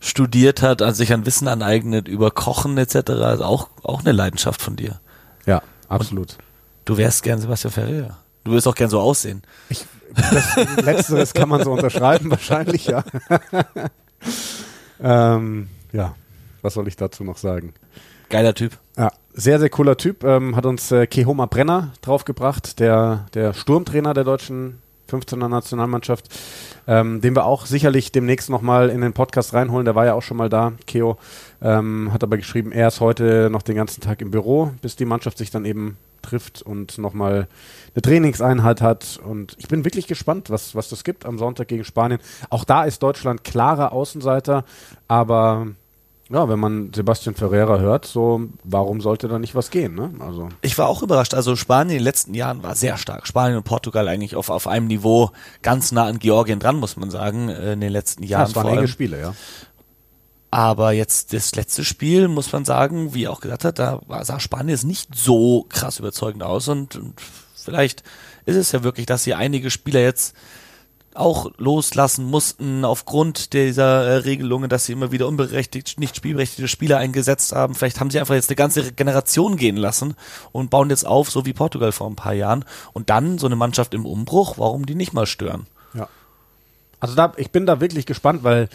studiert hat, also sich ein Wissen aneignet über Kochen etc. Also auch, auch eine Leidenschaft von dir. Ja, absolut. Und du wärst gern Sebastian Ferreira. Du wirst auch gern so aussehen. Ich, das Letzteres kann man so unterschreiben, wahrscheinlich, ja. ähm, ja, was soll ich dazu noch sagen? Geiler Typ. Sehr, sehr cooler Typ. Ähm, hat uns äh, Kehoma Brenner draufgebracht, der, der Sturmtrainer der deutschen 15er Nationalmannschaft, ähm, den wir auch sicherlich demnächst nochmal in den Podcast reinholen. Der war ja auch schon mal da, Keo. Ähm, hat aber geschrieben, er ist heute noch den ganzen Tag im Büro, bis die Mannschaft sich dann eben trifft und nochmal eine Trainingseinheit hat. Und ich bin wirklich gespannt, was, was das gibt am Sonntag gegen Spanien. Auch da ist Deutschland klarer Außenseiter, aber ja, wenn man Sebastian Ferreira hört, so warum sollte da nicht was gehen? Ne? Also ich war auch überrascht. Also Spanien in den letzten Jahren war sehr stark. Spanien und Portugal eigentlich auf, auf einem Niveau ganz nah an Georgien dran, muss man sagen, äh, in den letzten Jahren. Ja, das waren enge Spiele, ja. Aber jetzt das letzte Spiel, muss man sagen, wie er auch gesagt hat, da sah Spanien jetzt nicht so krass überzeugend aus und, und vielleicht ist es ja wirklich, dass sie einige Spieler jetzt auch loslassen mussten aufgrund dieser äh, Regelungen, dass sie immer wieder unberechtigt, nicht spielberechtigte Spieler eingesetzt haben. Vielleicht haben sie einfach jetzt eine ganze Generation gehen lassen und bauen jetzt auf, so wie Portugal vor ein paar Jahren. Und dann so eine Mannschaft im Umbruch, warum die nicht mal stören? Ja. Also da, ich bin da wirklich gespannt, weil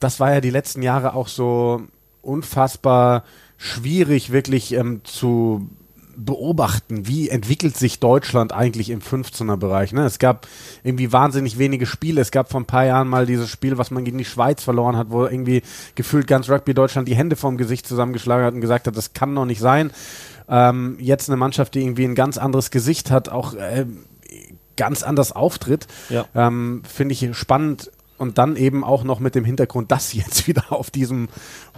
das war ja die letzten Jahre auch so unfassbar schwierig, wirklich ähm, zu beobachten, wie entwickelt sich Deutschland eigentlich im 15er-Bereich. Ne? Es gab irgendwie wahnsinnig wenige Spiele. Es gab vor ein paar Jahren mal dieses Spiel, was man gegen die Schweiz verloren hat, wo irgendwie gefühlt ganz Rugby Deutschland die Hände vorm Gesicht zusammengeschlagen hat und gesagt hat, das kann doch nicht sein. Ähm, jetzt eine Mannschaft, die irgendwie ein ganz anderes Gesicht hat, auch äh, ganz anders auftritt, ja. ähm, finde ich spannend und dann eben auch noch mit dem Hintergrund, dass sie jetzt wieder auf diesem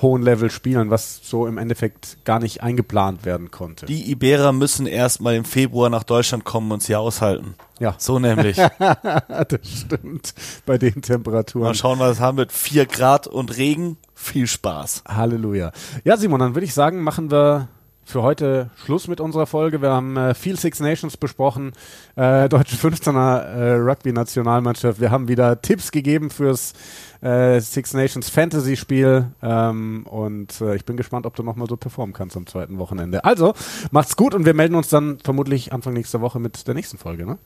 hohen Level spielen, was so im Endeffekt gar nicht eingeplant werden konnte. Die Iberer müssen erstmal im Februar nach Deutschland kommen und sie aushalten. Ja. So nämlich. das stimmt. Bei den Temperaturen. Mal schauen, was es haben wird. Vier Grad und Regen. Viel Spaß. Halleluja. Ja, Simon, dann würde ich sagen, machen wir für heute Schluss mit unserer Folge. Wir haben äh, viel Six Nations besprochen, äh, deutsche 15er äh, Rugby-Nationalmannschaft. Wir haben wieder Tipps gegeben fürs äh, Six Nations Fantasy-Spiel ähm, und äh, ich bin gespannt, ob du nochmal so performen kannst am zweiten Wochenende. Also, macht's gut und wir melden uns dann vermutlich Anfang nächster Woche mit der nächsten Folge. Ne?